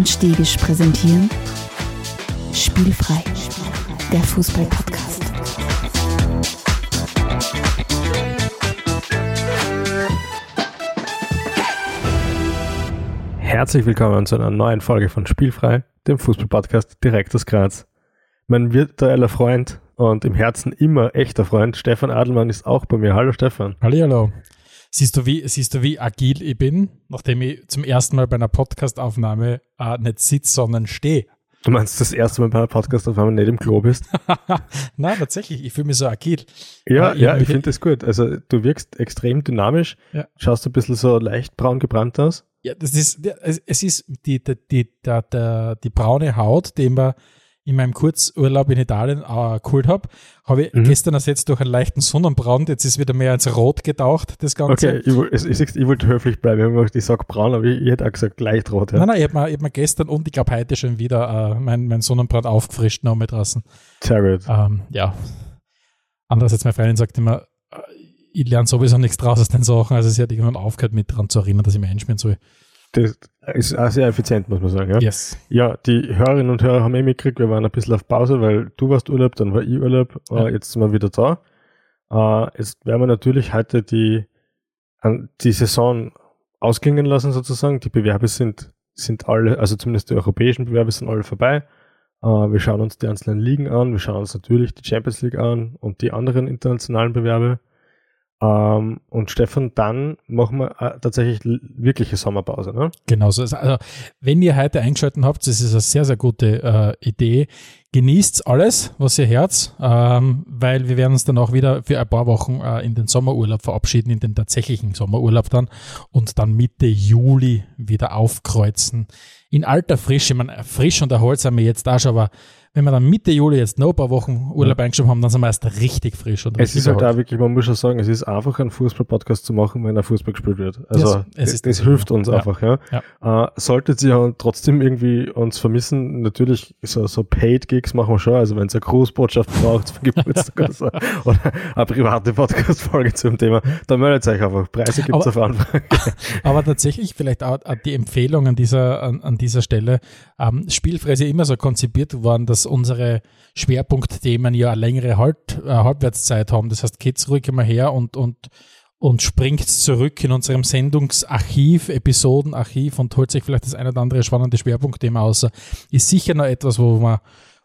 und Stegisch präsentieren Spielfrei, der Fußball-Podcast. Herzlich willkommen zu einer neuen Folge von Spielfrei, dem Fußball-Podcast direkt aus Graz. Mein virtueller Freund und im Herzen immer echter Freund Stefan Adelmann ist auch bei mir. Hallo Stefan. Hallo. Siehst du, wie, siehst du, wie agil ich bin, nachdem ich zum ersten Mal bei einer Podcastaufnahme äh, nicht sitze, sondern stehe? Du meinst das erste Mal bei einer Podcastaufnahme nicht im Klo bist? Nein, tatsächlich, ich fühle mich so agil. Ja, ja, ich finde das gut. Also du wirkst extrem dynamisch, ja. schaust ein bisschen so leicht braun gebrannt aus. Ja, das ist, es ist die, die, die, die, die braune Haut, die man in meinem Kurzurlaub in Italien äh, geholt habe, habe ich mhm. gestern ersetzt durch einen leichten Sonnenbrand. Jetzt ist wieder mehr ins Rot getaucht, das Ganze. Okay, ich, ich, ich, ich wollte höflich bleiben. Ich sage braun, aber ich, ich hätte auch gesagt leicht rot. Ja. Nein, nein, ich habe mir, hab mir gestern und ich glaube heute schon wieder äh, mein, mein Sonnenbrand aufgefrischt noch mit draußen. Sehr gut. Ähm, ja. Andererseits, meine Freundin sagt immer, äh, ich lerne sowieso nichts draus aus den Sachen. Also sie hat irgendwann aufgehört, mit daran zu erinnern, dass ich mir einschmieren soll. Das ist auch sehr effizient, muss man sagen. Ja, yes. ja die Hörerinnen und Hörer haben eh mitgekriegt, wir waren ein bisschen auf Pause, weil du warst Urlaub, dann war ich Urlaub, ja. äh, jetzt sind wir wieder da. Äh, jetzt werden wir natürlich heute die, die Saison ausklingen lassen sozusagen. Die Bewerbe sind, sind alle, also zumindest die europäischen Bewerbe sind alle vorbei. Äh, wir schauen uns die einzelnen Ligen an, wir schauen uns natürlich die Champions League an und die anderen internationalen Bewerbe. Ähm, und Stefan, dann machen wir äh, tatsächlich wirkliche Sommerpause, ne? Genau so. Also, wenn ihr heute eingeschaltet habt, das ist eine sehr, sehr gute äh, Idee. Genießt alles, was ihr hört, ähm, weil wir werden uns dann auch wieder für ein paar Wochen äh, in den Sommerurlaub verabschieden, in den tatsächlichen Sommerurlaub dann und dann Mitte Juli wieder aufkreuzen. In alter Frische, ich meine, frisch und wir jetzt da schon, aber wenn wir dann Mitte Juli jetzt noch ein paar Wochen Urlaub ja. eingeschoben haben, dann sind wir erst richtig frisch. Und es ist halt auch wirklich, man muss schon sagen, es ist einfach ein Fußball-Podcast zu machen, wenn ein Fußball gespielt wird. Also yes, das, das hilft uns ja. einfach, ja. ja. Äh, solltet ihr trotzdem irgendwie uns vermissen, natürlich so, so Paid-Gigs machen wir schon, also wenn es eine Grußbotschaft braucht für Geburtstag oder, so, oder eine private Podcast-Folge zum Thema, dann meldet euch einfach. Preise gibt es auf Anfrage. aber tatsächlich vielleicht auch die Empfehlung an dieser, an, an dieser Stelle, ähm, Spielfrei ist ja immer so konzipiert worden, dass dass unsere Schwerpunktthemen ja eine längere halt, äh, Halbwertszeit haben. Das heißt, geht ruhig immer her und, und, und springt zurück in unserem Sendungsarchiv, Episodenarchiv und holt sich vielleicht das eine oder andere spannende Schwerpunktthema aus. Ist sicher noch etwas, wo man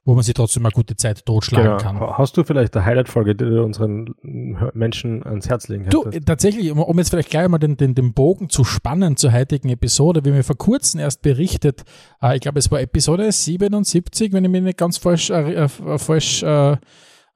wo man sich trotzdem mal gute Zeit totschlagen genau. kann. Hast du vielleicht eine Highlight-Folge, die du unseren Menschen ans Herz legen Du, tatsächlich, um jetzt vielleicht gleich mal den, den, den Bogen zu spannen zur heutigen Episode, wie mir vor kurzem erst berichtet, äh, ich glaube, es war Episode 77, wenn ich mich nicht ganz falsch, äh, äh, falsch äh,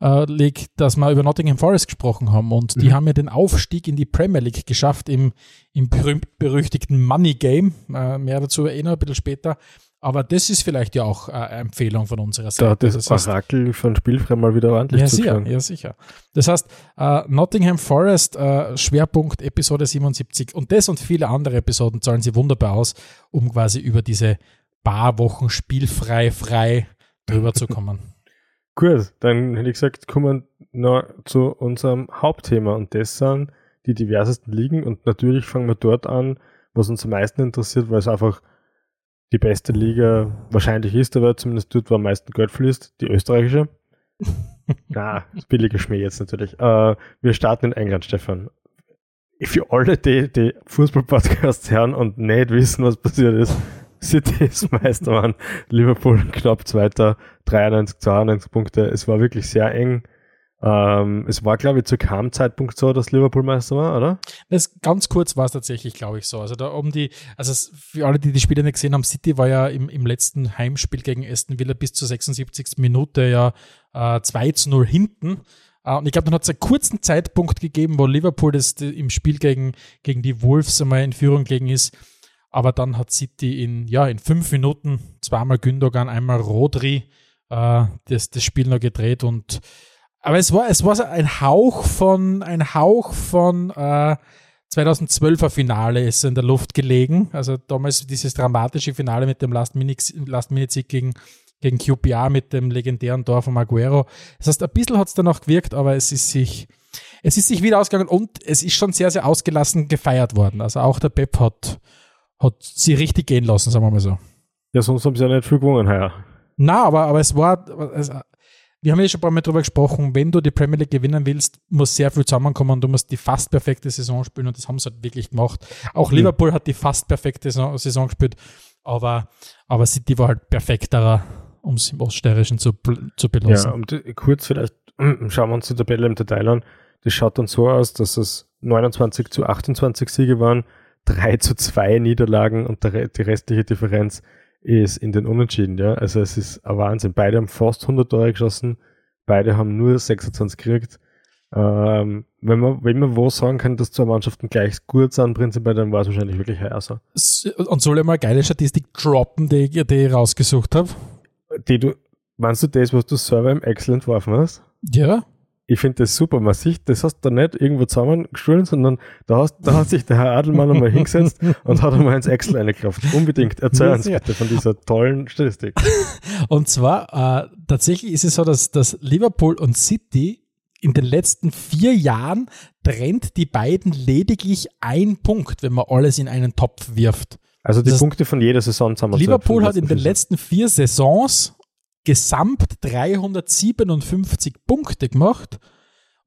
äh, liegt, dass wir über Nottingham Forest gesprochen haben und mhm. die haben ja den Aufstieg in die Premier League geschafft im, im berühmt-berüchtigten Money Game, äh, mehr dazu eh noch ein bisschen später. Aber das ist vielleicht ja auch eine Empfehlung von unserer Seite. Da hat das, das heißt, Orakel von Spielfrei mal wieder ordentlich ja, sicher, ja, sicher. Das heißt, uh, Nottingham Forest, uh, Schwerpunkt Episode 77 und das und viele andere Episoden zahlen sie wunderbar aus, um quasi über diese paar Wochen spielfrei, frei drüber zu kommen. Gut, dann hätte ich gesagt, kommen wir zu unserem Hauptthema und das sind die diversesten Ligen und natürlich fangen wir dort an, was uns am meisten interessiert, weil es einfach die beste Liga wahrscheinlich ist, aber zumindest dort, wo am meisten Geld fließt, die österreichische. Na, das billige Schmäh jetzt natürlich. Uh, wir starten in England, Stefan. Für alle, die, die Fußball-Podcasts hören und nicht wissen, was passiert ist, City ist Meister, Mann. Liverpool knapp Zweiter, 93, 92 Punkte. Es war wirklich sehr eng. Ähm, es war, glaube ich, zu keinem Zeitpunkt so, dass Liverpool Meister war, oder? Das, ganz kurz war es tatsächlich, glaube ich, so. Also da um die, also für alle, die die Spiele nicht gesehen haben, City war ja im, im letzten Heimspiel gegen Aston Villa bis zur 76. Minute ja äh, 2 zu 0 hinten. Uh, und ich glaube, dann hat es einen kurzen Zeitpunkt gegeben, wo Liverpool das im Spiel gegen, gegen die Wolves einmal in Führung gegangen ist. Aber dann hat City in, ja, in fünf Minuten zweimal Gündogan, einmal Rodri uh, das, das Spiel noch gedreht und aber es war, es war ein Hauch von, ein Hauch von äh, 2012er Finale ist in der Luft gelegen. Also damals dieses dramatische Finale mit dem Last-Minute-Sieg Last gegen, gegen QPR mit dem legendären Tor von Aguero. Das heißt, ein bisschen hat es danach gewirkt, aber es ist sich, es ist sich wieder ausgegangen und es ist schon sehr, sehr ausgelassen gefeiert worden. Also auch der Pep hat, hat sie richtig gehen lassen, sagen wir mal so. Ja, sonst haben sie ja nicht viel gewonnen heuer. Na, aber, aber es war, es, wir haben ja schon ein paar Mal darüber gesprochen, wenn du die Premier League gewinnen willst, muss sehr viel zusammenkommen und du musst die fast perfekte Saison spielen und das haben sie halt wirklich gemacht. Auch Liverpool hat die fast perfekte Saison gespielt, aber, aber City war halt perfekterer, um es im Oststeirischen zu, zu belassen. Ja, und kurz vielleicht schauen wir uns die Tabelle im Detail an. Das schaut dann so aus, dass es 29 zu 28 Siege waren, 3 zu 2 Niederlagen und die restliche Differenz ist in den Unentschieden, ja. Also es ist ein Wahnsinn. Beide haben fast 100 Tore geschossen, beide haben nur 26 gekriegt. Ähm, wenn, man, wenn man wo sagen kann, dass zwei Mannschaften gleich gut sind, prinzipiell, dann war es wahrscheinlich wirklich heuer so. Und soll ich mal eine geile Statistik droppen, die, die ich rausgesucht habe? Die du, meinst du das, was du selber im Excel entworfen hast? Ja ich finde das super. Man sieht, das hast du nicht irgendwo zusammengeschult, sondern da, hast, da hat sich der Herr Adelmann einmal hingesetzt und hat einmal ins Excel eingeklopft. Unbedingt. Erzähl uns bitte von dieser tollen Statistik. Und zwar, äh, tatsächlich ist es so, dass, dass Liverpool und City in den letzten vier Jahren trennt die beiden lediglich ein Punkt, wenn man alles in einen Topf wirft. Also die das Punkte von jeder Saison zusammen. Liverpool hat in den letzten vier Saisons gesamt 357 Punkte gemacht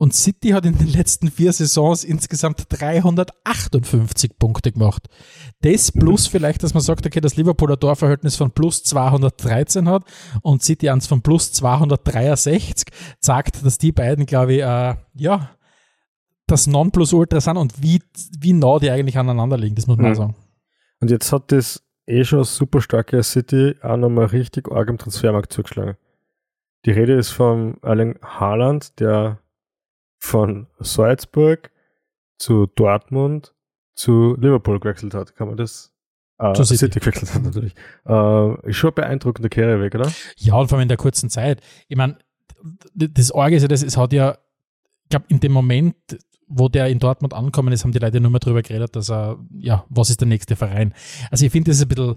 und City hat in den letzten vier Saisons insgesamt 358 Punkte gemacht. Das plus vielleicht, dass man sagt, okay, das Liverpooler Torverhältnis von plus 213 hat und City eins von plus 263, sagt, dass die beiden, glaube ich, äh, ja, das Nonplusultra sind und wie, wie nah die eigentlich aneinander liegen, das muss man mhm. sagen. Und jetzt hat das eh schon super starke City auch nochmal richtig arg im Transfermarkt zugeschlagen. Die Rede ist von Erling Haaland, der von Salzburg zu Dortmund zu Liverpool gewechselt hat. Kann man das? Äh, City. City gewechselt hat natürlich. Äh, ist schon ein beeindruckender Karriereweg, oder? Ja, und vor allem in der kurzen Zeit. Ich meine, das Orge ist ja das, es hat ja, ich glaube, in dem Moment, wo der in Dortmund angekommen ist, haben die Leute nur mehr darüber geredet, dass er, ja, was ist der nächste Verein? Also ich finde, das ist ein bisschen,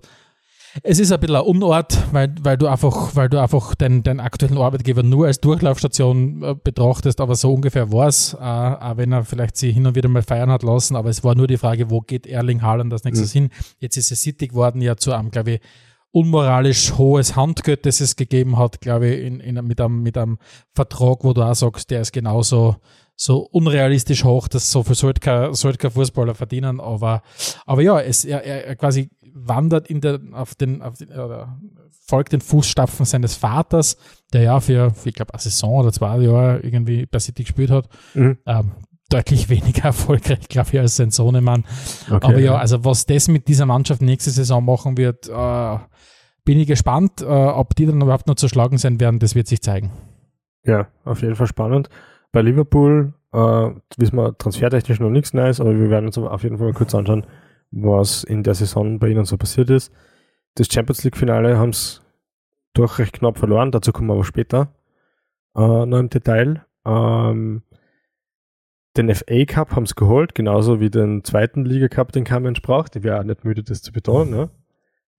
es ist ein bisschen ein Unort, weil, weil du einfach, weil du einfach deinen, deinen aktuellen Arbeitgeber nur als Durchlaufstation äh, betrachtest, aber so ungefähr war es, äh, auch wenn er vielleicht sie hin und wieder mal feiern hat lassen, aber es war nur die Frage, wo geht Erling Haaland als nächstes mhm. hin? Jetzt ist es City geworden, ja zu einem, glaube ich, unmoralisch hohes Handgeld, das es gegeben hat, glaube ich, in, in, mit, einem, mit einem Vertrag, wo du auch sagst, der ist genauso so unrealistisch hoch, dass so viel sollte kein, sollte kein Fußballer verdienen, aber, aber ja, es, er, er quasi wandert in der, auf den, auf den folgt den Fußstapfen seines Vaters, der ja für, für ich glaube, eine Saison oder zwei Jahre irgendwie bei City gespielt hat. Mhm. Ähm, deutlich weniger erfolgreich, glaube ich, als sein Sohnemann. Okay, aber ja, also was das mit dieser Mannschaft nächste Saison machen wird, äh, bin ich gespannt, äh, ob die dann überhaupt noch zu schlagen sein werden, das wird sich zeigen. Ja, auf jeden Fall spannend. Bei Liverpool äh, wissen wir transfertechnisch noch nichts Neues, aber wir werden uns auf jeden Fall mal kurz anschauen, was in der Saison bei ihnen so passiert ist. Das Champions League-Finale haben sie doch recht knapp verloren, dazu kommen wir aber später äh, noch im Detail. Ähm, den FA Cup haben sie geholt, genauso wie den zweiten Liga Cup, den kein Mensch braucht. Ich wäre auch nicht müde, das zu betonen. Ne?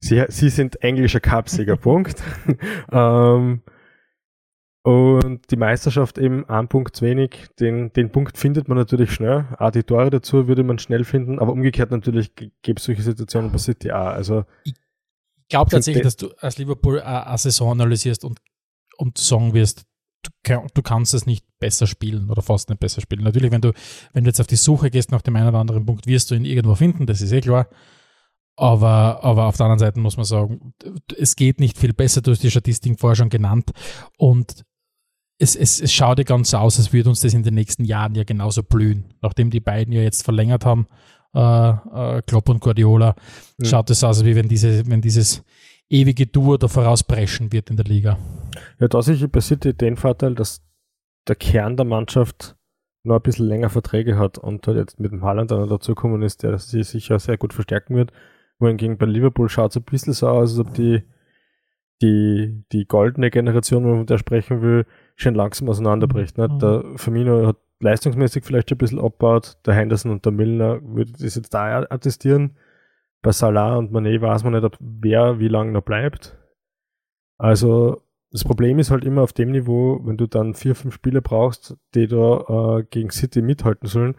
Sie, sie sind englischer Cupsieger, Punkt. ähm, und die Meisterschaft eben ein Punkt zu wenig. Den, den Punkt findet man natürlich schnell. Auch die Tore dazu würde man schnell finden, aber umgekehrt natürlich gibt es solche Situationen bei City auch. Also, ich glaube tatsächlich, dass du als Liverpool eine Saison analysierst und, und sagen wirst, du, du, kannst es nicht besser spielen oder fast nicht besser spielen. Natürlich, wenn du, wenn du jetzt auf die Suche gehst nach dem einen oder anderen Punkt, wirst du ihn irgendwo finden, das ist eh klar. Aber, aber auf der anderen Seite muss man sagen, es geht nicht viel besser, du hast die Statistiken vorher schon genannt. Und es, es, es schaut ja ganz aus, als würde uns das in den nächsten Jahren ja genauso blühen. Nachdem die beiden ja jetzt verlängert haben, äh, äh, Klopp und Guardiola, mhm. schaut es aus, wie wenn, diese, wenn dieses ewige Duo da vorausbrechen wird in der Liga. Ja, da sich bei City den Vorteil, dass der Kern der Mannschaft noch ein bisschen länger Verträge hat und halt jetzt mit dem Haaland einer dazukommen ist, der sie sicher sehr gut verstärken wird. Wohingegen bei Liverpool schaut es ein bisschen so aus, als ob die, die, die goldene Generation, wenn man da sprechen will, schon langsam auseinanderbricht. Ne? Mhm. Der Firmino hat leistungsmäßig vielleicht schon ein bisschen abgebaut. Der Henderson und der Milner würde das jetzt da attestieren. Bei Salah und Manet weiß man nicht, ob wer wie lange noch bleibt. Also das Problem ist halt immer auf dem Niveau, wenn du dann vier, fünf Spieler brauchst, die da äh, gegen City mithalten sollen,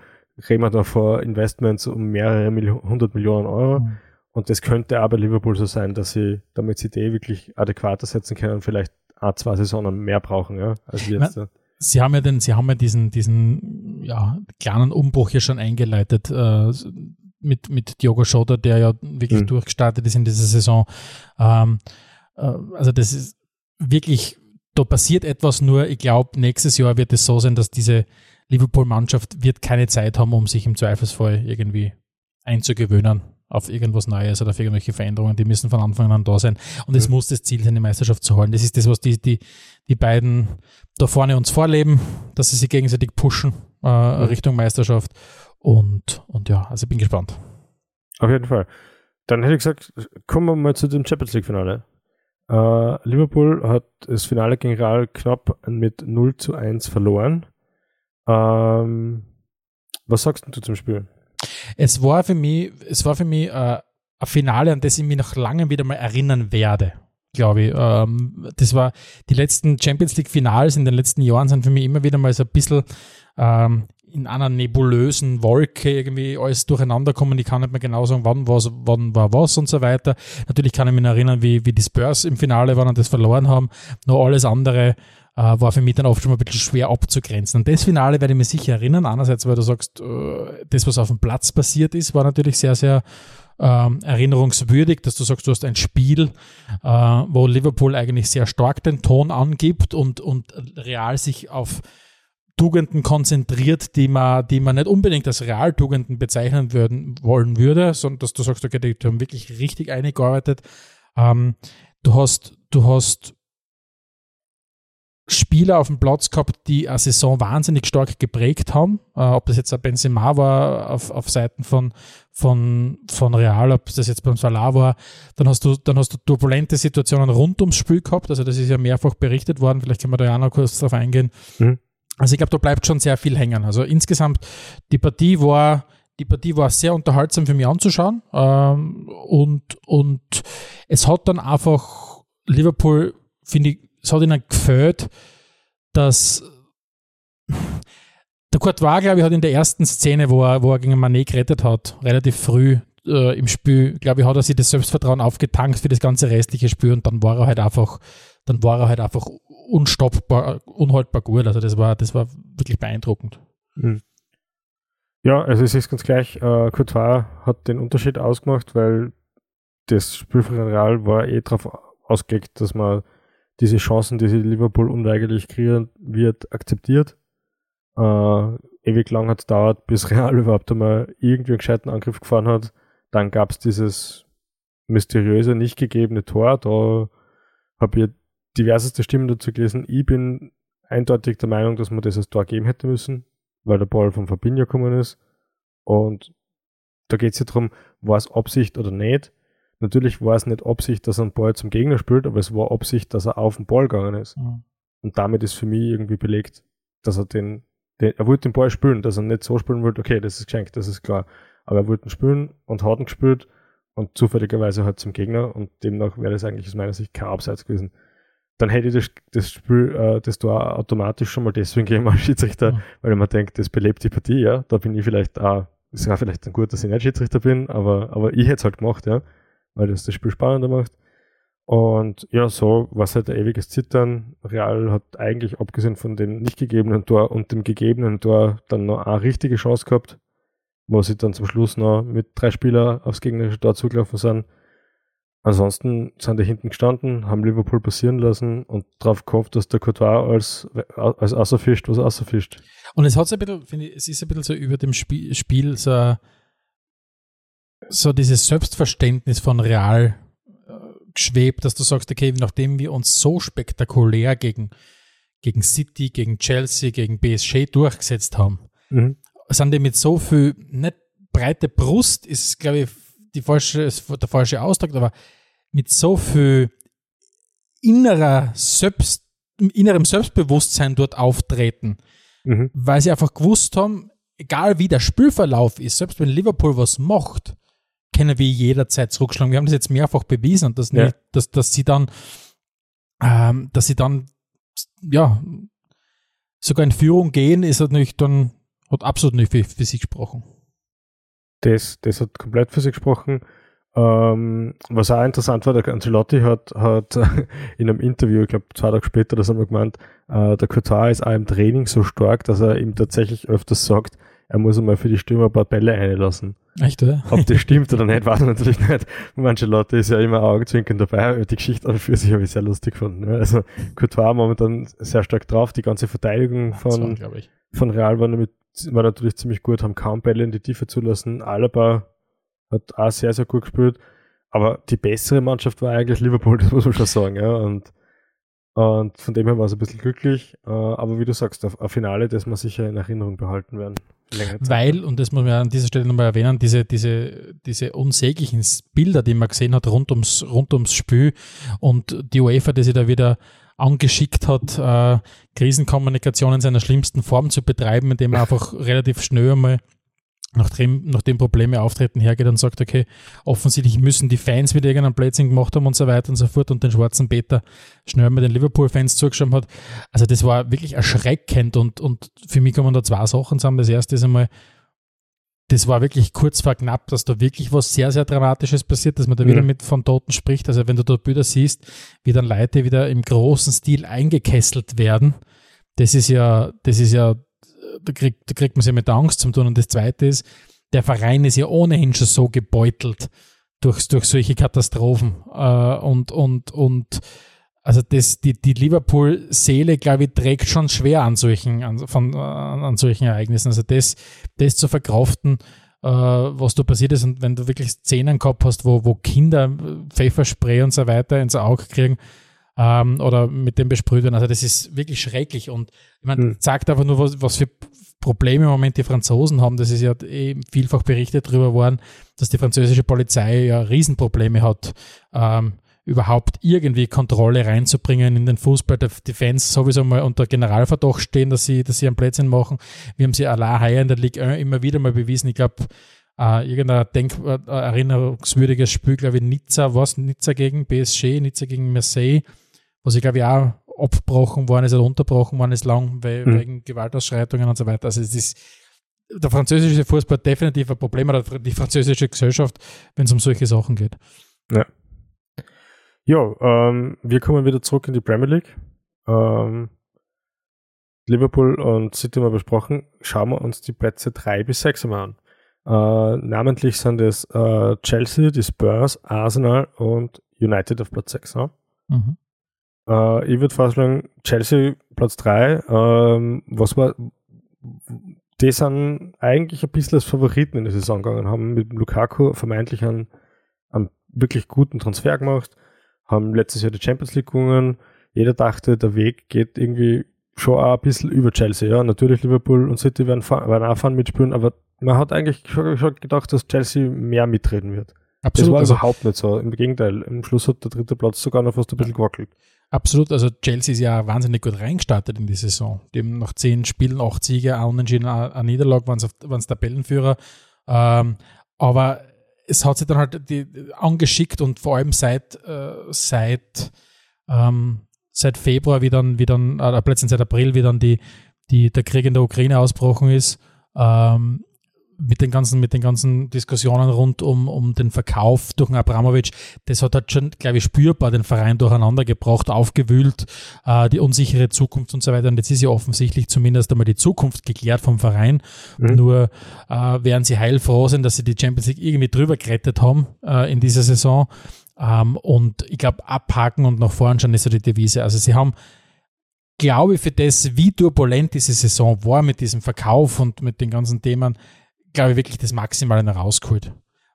reden wir da vor Investments um mehrere hundert Millionen Euro. Mhm. Und das könnte aber Liverpool so sein, dass sie, damit sie die wirklich adäquater setzen können, vielleicht ein, zwei Saisonen mehr brauchen, ja, als wir jetzt. Sie haben ja den, Sie haben ja diesen, diesen, ja, kleinen Umbruch hier schon eingeleitet, äh, mit, mit Diogo Jota, der ja wirklich mhm. durchgestartet ist in dieser Saison. Ähm, äh, also das ist wirklich, da passiert etwas, nur ich glaube, nächstes Jahr wird es so sein, dass diese Liverpool-Mannschaft wird keine Zeit haben, um sich im Zweifelsfall irgendwie einzugewöhnen auf irgendwas Neues oder auf irgendwelche Veränderungen. Die müssen von Anfang an da sein. Und es mhm. muss das Ziel sein, die Meisterschaft zu holen. Das ist das, was die, die, die beiden da vorne uns vorleben, dass sie sich gegenseitig pushen äh, mhm. Richtung Meisterschaft. Und, und ja, also ich bin gespannt. Auf jeden Fall. Dann hätte ich gesagt, kommen wir mal zu dem Champions League-Finale. Äh, Liverpool hat das Finale gegen Real knapp mit 0 zu 1 verloren. Ähm, was sagst du zum Spiel? Es war für mich, es war für mich äh, ein Finale, an das ich mich nach langem wieder mal erinnern werde, glaube ich. Ähm, das war die letzten Champions League Finals in den letzten Jahren sind für mich immer wieder mal so ein bisschen ähm, in einer nebulösen Wolke irgendwie alles durcheinander kommen. Ich kann nicht mehr genau sagen, wann, was, wann war was und so weiter. Natürlich kann ich mich erinnern, wie, wie die Spurs im Finale waren und das verloren haben. Nur alles andere äh, war für mich dann oft schon mal ein bisschen schwer abzugrenzen. Und das Finale werde ich mir sicher erinnern. Einerseits, weil du sagst, äh, das, was auf dem Platz passiert ist, war natürlich sehr, sehr ähm, erinnerungswürdig, dass du sagst, du hast ein Spiel, äh, wo Liverpool eigentlich sehr stark den Ton angibt und, und Real sich auf Tugenden konzentriert, die man, die man nicht unbedingt als Realtugenden bezeichnen würden, wollen würde, sondern dass du sagst, okay, die, haben wirklich richtig eingearbeitet. Ähm, du hast, du hast Spieler auf dem Platz gehabt, die eine Saison wahnsinnig stark geprägt haben. Äh, ob das jetzt ein Benzema war auf, auf Seiten von, von, von Real, ob das jetzt beim Salah war. Dann hast du, dann hast du turbulente Situationen rund ums Spiel gehabt. Also das ist ja mehrfach berichtet worden. Vielleicht können wir da ja noch kurz drauf eingehen. Mhm. Also ich glaube, da bleibt schon sehr viel hängen. Also insgesamt, die Partie war, die Partie war sehr unterhaltsam für mich anzuschauen. Ähm, und, und es hat dann einfach Liverpool, finde ich, es hat ihnen gefällt, dass der Courtois, glaube ich, hat in der ersten Szene, wo er, wo er gegen Manet gerettet hat, relativ früh äh, im Spiel, glaube ich, hat er sich das Selbstvertrauen aufgetankt für das ganze restliche Spiel und dann war er halt einfach, dann war er halt einfach unstoppbar, unhaltbar gut. Also das war, das war wirklich beeindruckend. Mhm. Ja, also es ist ganz gleich, äh, Courtois hat den Unterschied ausgemacht, weil das Spiel für Real war eh darauf ausgelegt, dass man diese Chancen, die sie Liverpool unweigerlich kreieren wird, akzeptiert. Äh, ewig lang hat es dauert, bis Real überhaupt einmal irgendwie einen gescheiten Angriff gefahren hat. Dann gab es dieses mysteriöse, nicht gegebene Tor. Da habe ich diverseste Stimmen dazu gelesen. Ich bin eindeutig der Meinung, dass man das als Tor geben hätte müssen, weil der Ball von Fabinho gekommen ist. Und da geht es ja darum, war es Absicht oder nicht. Natürlich war es nicht Absicht, dass er einen Ball zum Gegner spielt, aber es war Absicht, dass er auf den Ball gegangen ist. Mhm. Und damit ist für mich irgendwie belegt, dass er den, den, er wollte den Ball spielen, dass er nicht so spielen wollte, okay, das ist geschenkt, das ist klar. Aber er wollte ihn spielen und hat ihn gespielt und zufälligerweise halt zum Gegner und demnach wäre das eigentlich aus meiner Sicht kein Abseits gewesen. Dann hätte ich das, das Spiel, äh, das Tor automatisch schon mal deswegen gegeben als Schiedsrichter, mhm. weil man denkt, das belebt die Partie, ja. Da bin ich vielleicht auch, es war vielleicht dann gut, dass ich nicht Schiedsrichter bin, aber, aber ich hätte es halt gemacht, ja weil das das Spiel spannender macht. Und ja, so war es halt ein ewiges Zittern. Real hat eigentlich, abgesehen von dem nicht gegebenen Tor und dem gegebenen Tor, dann noch eine richtige Chance gehabt, wo sie dann zum Schluss noch mit drei Spielern aufs gegnerische Tor zugelaufen sind. Ansonsten sind die hinten gestanden, haben Liverpool passieren lassen und darauf gehofft, dass der Courtois als, als außerfischt, was außerfischt. Und es hat ein bisschen, finde ich, es ist ein bisschen so über dem Spiel, Spiel so so dieses Selbstverständnis von Real äh, geschwebt, dass du sagst, okay, nachdem wir uns so spektakulär gegen, gegen City, gegen Chelsea, gegen PSG durchgesetzt haben, mhm. sind die mit so viel, nicht breite Brust, ist, glaube ich, die falsche, ist der falsche Ausdruck, aber mit so viel innerer Selbst, innerem Selbstbewusstsein dort auftreten, mhm. weil sie einfach gewusst haben, egal wie der Spielverlauf ist, selbst wenn Liverpool was macht, können wir jederzeit zurückschlagen. Wir haben das jetzt mehrfach bewiesen, dass, ja. nicht, dass, dass sie dann, ähm, dass sie dann, ja, sogar in Führung gehen, ist natürlich dann, hat absolut nicht für, für sich gesprochen. Das, das hat komplett für sich gesprochen. Ähm, was auch interessant war, der Ancelotti hat, hat in einem Interview, ich glaube zwei Tage später, das haben wir gemeint, äh, der Qatar ist auch im Training so stark, dass er ihm tatsächlich öfters sagt, er muss einmal für die Stürmer ein paar Bälle einlassen. Echt, oder? Ob das stimmt oder nicht, weiß ich natürlich nicht. Ancelotti ist ja immer Augenzwinkern dabei. Die Geschichte an für sich habe ich sehr lustig gefunden. Also Courtois momentan sehr stark drauf. Die ganze Verteidigung von, von Real war, damit, war natürlich ziemlich gut, haben kaum Bälle in die Tiefe zulassen. Alaba hat auch sehr, sehr gut gespielt. Aber die bessere Mannschaft war eigentlich Liverpool, das muss man schon sagen. Ja. Und, und von dem her war es ein bisschen glücklich. Äh, aber wie du sagst, ein Finale, das wir sicher in Erinnerung behalten werden. Weil, und das muss man an dieser Stelle nochmal erwähnen, diese, diese, diese unsäglichen Bilder, die man gesehen hat rund ums, rund ums Spiel und die UEFA, die sich da wieder angeschickt hat, äh, Krisenkommunikation in seiner schlimmsten Form zu betreiben, indem er einfach relativ schnell einmal nachdem, nachdem Probleme auftreten, hergeht und sagt, okay, offensichtlich müssen die Fans wieder irgendeinen Blödsinn gemacht haben und so weiter und so fort und den schwarzen Peter schnell mit den Liverpool-Fans zugeschaut hat. Also das war wirklich erschreckend und, und für mich kommen da zwei Sachen zusammen. Das erste ist einmal, das war wirklich kurz vor knapp, dass da wirklich was sehr, sehr Dramatisches passiert, dass man da mhm. wieder mit von Toten spricht. Also wenn du dort Bilder siehst, wie dann Leute wieder im großen Stil eingekesselt werden, das ist ja, das ist ja da kriegt, da kriegt man sich mit der Angst zu tun. Und das Zweite ist, der Verein ist ja ohnehin schon so gebeutelt durch, durch solche Katastrophen. Äh, und, und, und also das, die, die Liverpool-Seele, glaube ich, trägt schon schwer an solchen, an, von, an solchen Ereignissen. Also das, das zu verkraften, äh, was da passiert ist und wenn du wirklich Szenen gehabt hast, wo, wo Kinder Pfefferspray und so weiter ins Auge kriegen, ähm, oder mit dem besprüht werden. Also das ist wirklich schrecklich und ich meine, hm. zeigt einfach nur, was, was für Probleme im Moment die Franzosen haben. Das ist ja eben vielfach berichtet darüber worden, dass die französische Polizei ja Riesenprobleme hat, ähm, überhaupt irgendwie Kontrolle reinzubringen in den Fußball. Die Fans sowieso mal unter Generalverdacht stehen, dass sie, dass sie einen Plätzchen machen. Wir haben sie allein heuer in der Ligue 1 immer wieder mal bewiesen. Ich glaube, äh, irgendein denk äh, erinnerungswürdiges Spiel, glaube ich, Nizza, was? Nizza gegen PSG, Nizza gegen Marseille was ich glaube ich auch abgebrochen worden ist oder unterbrochen worden ist lang we mhm. wegen Gewaltausschreitungen und so weiter. Also es ist der französische Fußball definitiv ein Problem oder die französische Gesellschaft, wenn es um solche Sachen geht. Ja. Ja, ähm, wir kommen wieder zurück in die Premier League. Ähm, Liverpool und City haben wir besprochen. Schauen wir uns die Plätze 3 bis 6 mal an. Äh, namentlich sind es äh, Chelsea, die Spurs, Arsenal und United auf Platz 6. Ja? Mhm. Äh, ich würde vorschlagen, Chelsea Platz 3. Ähm, was war, die sind eigentlich ein bisschen als Favoriten in die Saison gegangen, haben mit Lukaku vermeintlich einen, einen wirklich guten Transfer gemacht, haben letztes Jahr die Champions League gewonnen. Jeder dachte, der Weg geht irgendwie schon auch ein bisschen über Chelsea. Ja, natürlich Liverpool und City werden, werden auch fahren mitspielen, aber man hat eigentlich schon, schon gedacht, dass Chelsea mehr mitreden wird. Absolut. Das war also, überhaupt nicht so. Im Gegenteil, im Schluss hat der dritte Platz sogar noch fast ein bisschen gewackelt. Absolut, also Chelsea ist ja wahnsinnig gut reingestartet in die Saison. Die haben nach zehn Spielen acht Siege, ein Unentschieden, eine Niederlage, waren es Tabellenführer. Ähm, aber es hat sich dann halt die, angeschickt und vor allem seit, äh, seit, ähm, seit Februar, wie dann, wie dann, äh, plötzlich seit April, wie dann die, die, der Krieg in der Ukraine ausbrochen ist, ähm, mit den ganzen, mit den ganzen Diskussionen rund um, um den Verkauf durch den Abramovic, das hat halt schon, glaube ich, spürbar den Verein durcheinander gebracht, aufgewühlt, äh, die unsichere Zukunft und so weiter. Und jetzt ist ja offensichtlich zumindest einmal die Zukunft geklärt vom Verein. Mhm. Nur äh, werden sie heilfroh sein, dass sie die Champions League irgendwie drüber gerettet haben äh, in dieser Saison. Ähm, und ich glaube, abhaken und nach vorn schauen ist so die Devise. Also sie haben glaube ich, für das, wie turbulent diese Saison war mit diesem Verkauf und mit den ganzen Themen, glaube ich, wirklich das Maximale rausgeholt.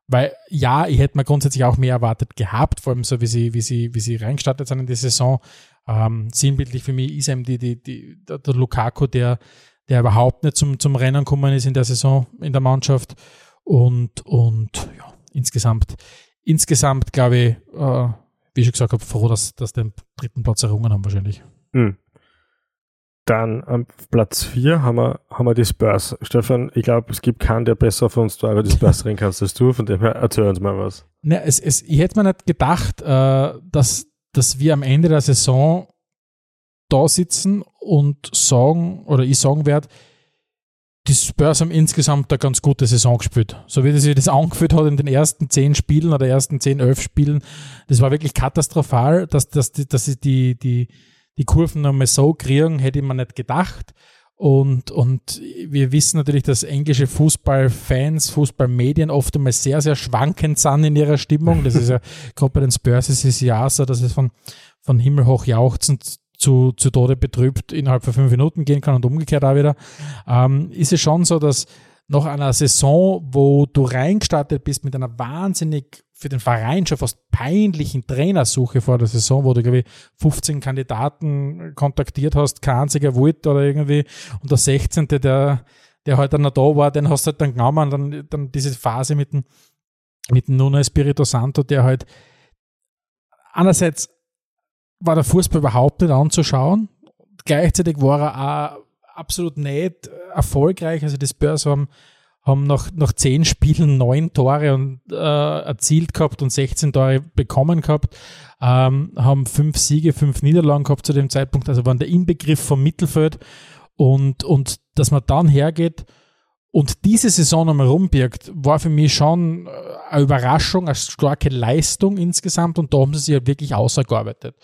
Weil ja, ich hätte mir grundsätzlich auch mehr erwartet gehabt, vor allem so wie sie, wie sie, wie sie reingestartet sind in die Saison. Ähm, sinnbildlich für mich ist eben die, die, die, der, der Lukaku, der, der überhaupt nicht zum, zum Rennen gekommen ist in der Saison in der Mannschaft. Und, und ja, insgesamt, insgesamt glaube ich, äh, wie ich schon gesagt habe, froh, dass, dass den dritten Platz errungen haben wahrscheinlich. Mhm. Dann am Platz 4 haben wir, haben wir die Spurs. Stefan, ich glaube, es gibt keinen, der besser für uns über die Spurs reden kannst als du, von dem her erzähl uns mal was. Ne, es, es, ich hätte mir nicht gedacht, äh, dass, dass wir am Ende der Saison da sitzen und sagen, oder ich sagen werde, die Spurs haben insgesamt eine ganz gute Saison gespielt. So wie sich das angefühlt hat in den ersten zehn Spielen oder ersten zehn, elf Spielen, das war wirklich katastrophal, dass, dass, dass sie die, die, die Kurven nochmal so kriegen, hätte ich mir nicht gedacht. Und, und wir wissen natürlich, dass englische Fußballfans, Fußballmedien oft einmal sehr, sehr schwankend sind in ihrer Stimmung. Das ist ja, gerade bei den Spurs ist es ja so, dass es von, von Himmel hoch jauchzend zu, zu Tode betrübt innerhalb von fünf Minuten gehen kann und umgekehrt auch wieder. Ähm, ist es schon so, dass nach einer Saison, wo du reingestartet bist mit einer wahnsinnig für den Verein schon fast peinlichen Trainersuche vor der Saison, wo du, ich, 15 Kandidaten kontaktiert hast, kein einziger wollte oder irgendwie, und der 16., der, der halt dann noch da war, den hast du halt dann genommen, dann, dann diese Phase mit dem, mit dem Nuno Espirito Santo, der halt einerseits war der Fußball überhaupt nicht anzuschauen, gleichzeitig war er auch absolut nicht erfolgreich, also die Spurs haben haben nach, nach zehn Spielen neun Tore und, äh, erzielt gehabt und 16 Tore bekommen gehabt, ähm, haben fünf Siege, fünf Niederlagen gehabt zu dem Zeitpunkt, also waren der Inbegriff vom Mittelfeld und, und dass man dann hergeht und diese Saison einmal rumbirgt, war für mich schon äh, eine Überraschung, eine starke Leistung insgesamt und da haben sie sich halt wirklich ausgearbeitet.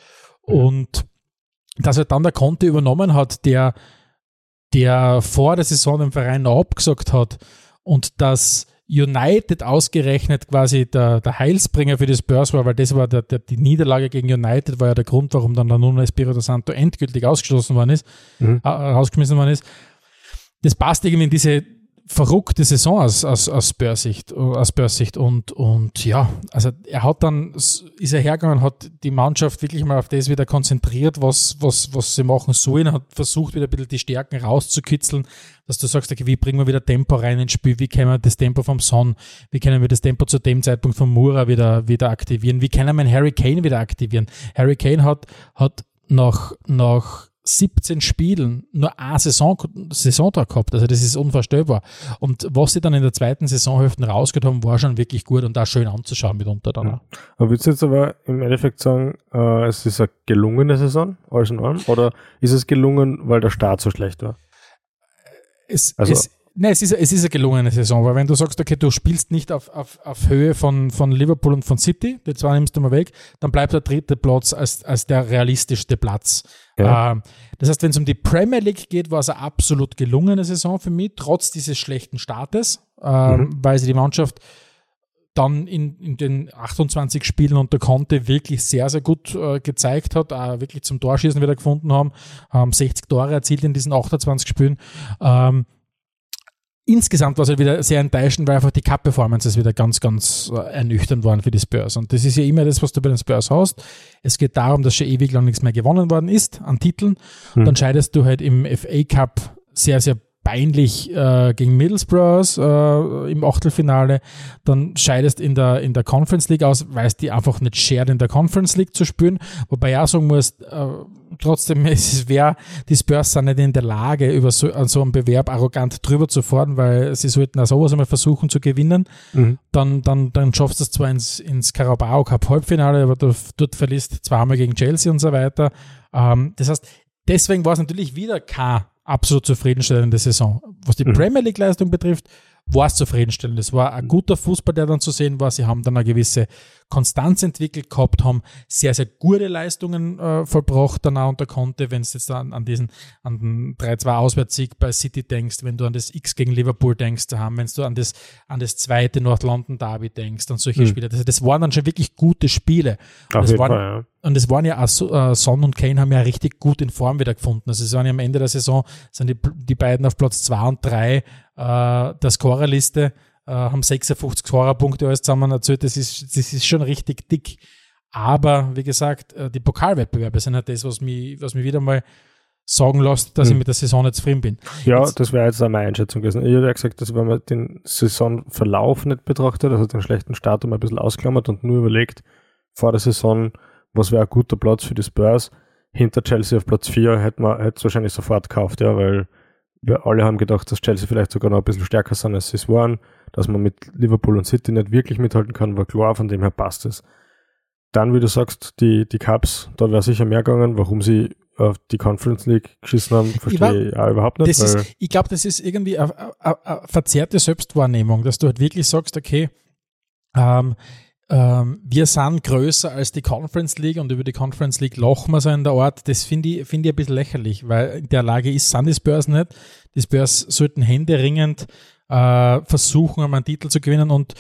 Mhm. Und dass er dann der Konte übernommen hat, der, der vor der Saison den Verein noch abgesagt hat, und dass United ausgerechnet quasi der, der Heilsbringer für das Spurs war, weil das war der, der, die Niederlage gegen United, war ja der Grund, warum dann der Nuno Espirito Santo endgültig ausgeschlossen worden ist, mhm. äh, rausgeschmissen worden ist. Das passt irgendwie in diese verrückte Saison aus, aus, aus Spurs-Sicht. Aus Spurs und, und ja, also er hat dann, ist er hergegangen, hat die Mannschaft wirklich mal auf das wieder konzentriert, was, was, was sie machen sollen, hat versucht, wieder ein bisschen die Stärken rauszukitzeln, dass du sagst, okay, wie bringen wir wieder Tempo rein ins Spiel, wie können wir das Tempo vom Son, wie können wir das Tempo zu dem Zeitpunkt von Mura wieder, wieder aktivieren, wie können wir einen Harry Kane wieder aktivieren. Harry Kane hat, hat nach, nach 17 Spielen nur ein Saison, Saisontag gehabt. Also das ist unvorstellbar. Und was sie dann in der zweiten Saisonhälfte rausgehört haben, war schon wirklich gut und da schön anzuschauen mitunter dann. Ja. Aber würdest du jetzt aber im Endeffekt sagen, äh, es ist eine gelungene Saison, alles in allem? Oder ist es gelungen, weil der Start so schlecht war? Es, also, es, Nein, es ist, es ist eine gelungene Saison, weil wenn du sagst, okay, du spielst nicht auf, auf, auf Höhe von, von Liverpool und von City, die zwei nimmst du mal weg, dann bleibt der dritte Platz als, als der realistischste Platz. Ja. Ähm, das heißt, wenn es um die Premier League geht, war es eine absolut gelungene Saison für mich, trotz dieses schlechten Startes, ähm, mhm. weil sie die Mannschaft dann in, in den 28 Spielen unter Conte wirklich sehr, sehr gut äh, gezeigt hat, auch wirklich zum Torschießen wieder gefunden haben, haben 60 Tore erzielt in diesen 28 Spielen. Ähm, insgesamt war es halt wieder sehr enttäuschend, weil einfach die Cup-Performances wieder ganz, ganz äh, ernüchternd waren für die Spurs. Und das ist ja immer das, was du bei den Spurs hast. Es geht darum, dass schon ewig lang nichts mehr gewonnen worden ist an Titeln. Hm. Dann scheidest du halt im FA Cup sehr, sehr peinlich äh, gegen Middlesbrough äh, im Achtelfinale. Dann scheidest in der, in der Conference League aus, weil es die einfach nicht schert, in der Conference League zu spielen. Wobei ich auch sagen muss, äh, trotzdem ist es wer, die Spurs sind nicht in der Lage, über so, an so einem Bewerb arrogant drüber zu fahren, weil sie sollten auch sowas einmal versuchen zu gewinnen. Mhm. Dann, dann, dann schaffst du es zwar ins, ins Carabao Cup Halbfinale, aber du, dort verlierst zweimal gegen Chelsea und so weiter. Ähm, das heißt, deswegen war es natürlich wieder kein absolut zufriedenstellende Saison. Was die mhm. Premier League Leistung betrifft, war es zufriedenstellend. Es war ein guter Fußball, der dann zu sehen war. Sie haben dann eine gewisse Konstanz entwickelt gehabt, haben sehr, sehr gute Leistungen äh, vollbracht dann auch unter Konte, wenn du jetzt an, an diesen, an den 3-2 Auswärtssieg bei City denkst, wenn du an das X gegen Liverpool denkst, wenn du an das, an das zweite North London Derby denkst, an solche mhm. Spiele. Das, das waren dann schon wirklich gute Spiele. Und, jeden waren, Fall, ja. und es waren ja auch, äh, Son und Kane haben ja richtig gut in Form wieder gefunden. Also es waren ja am Ende der Saison, sind die, die beiden auf Platz 2 und 3 äh, der Scorerliste äh, haben 56 Scorerpunkte alles zusammen erzählt. Das ist, das ist schon richtig dick. Aber wie gesagt, äh, die Pokalwettbewerbe sind halt das, was mich, was mich wieder mal sagen lässt, dass hm. ich mit der Saison nicht zufrieden bin. Ja, jetzt, das wäre jetzt auch meine Einschätzung gewesen. Ich habe ja gesagt, dass wenn man den Saisonverlauf nicht betrachtet, also den schlechten Start mal ein bisschen ausklammert und nur überlegt, vor der Saison, was wäre ein guter Platz für die Spurs, hinter Chelsea auf Platz 4 hätte man hätte wahrscheinlich sofort gekauft, ja, weil wir alle haben gedacht, dass Chelsea vielleicht sogar noch ein bisschen stärker sind, als sie es waren. Dass man mit Liverpool und City nicht wirklich mithalten kann, war klar, von dem her passt es. Dann, wie du sagst, die, die Cups, da wäre sicher mehr gegangen, warum sie auf die Conference League geschissen haben, verstehe ich auch überhaupt nicht. Ist, ich glaube, das ist irgendwie eine, eine, eine verzerrte Selbstwahrnehmung, dass du halt wirklich sagst, okay, ähm, ähm, wir sind größer als die Conference League und über die Conference League lachen wir so in der Art. Das finde ich, finde ich ein bisschen lächerlich, weil in der Lage ist, sind die Spurs nicht. Die Spurs sollten händeringend äh, versuchen, um einen Titel zu gewinnen und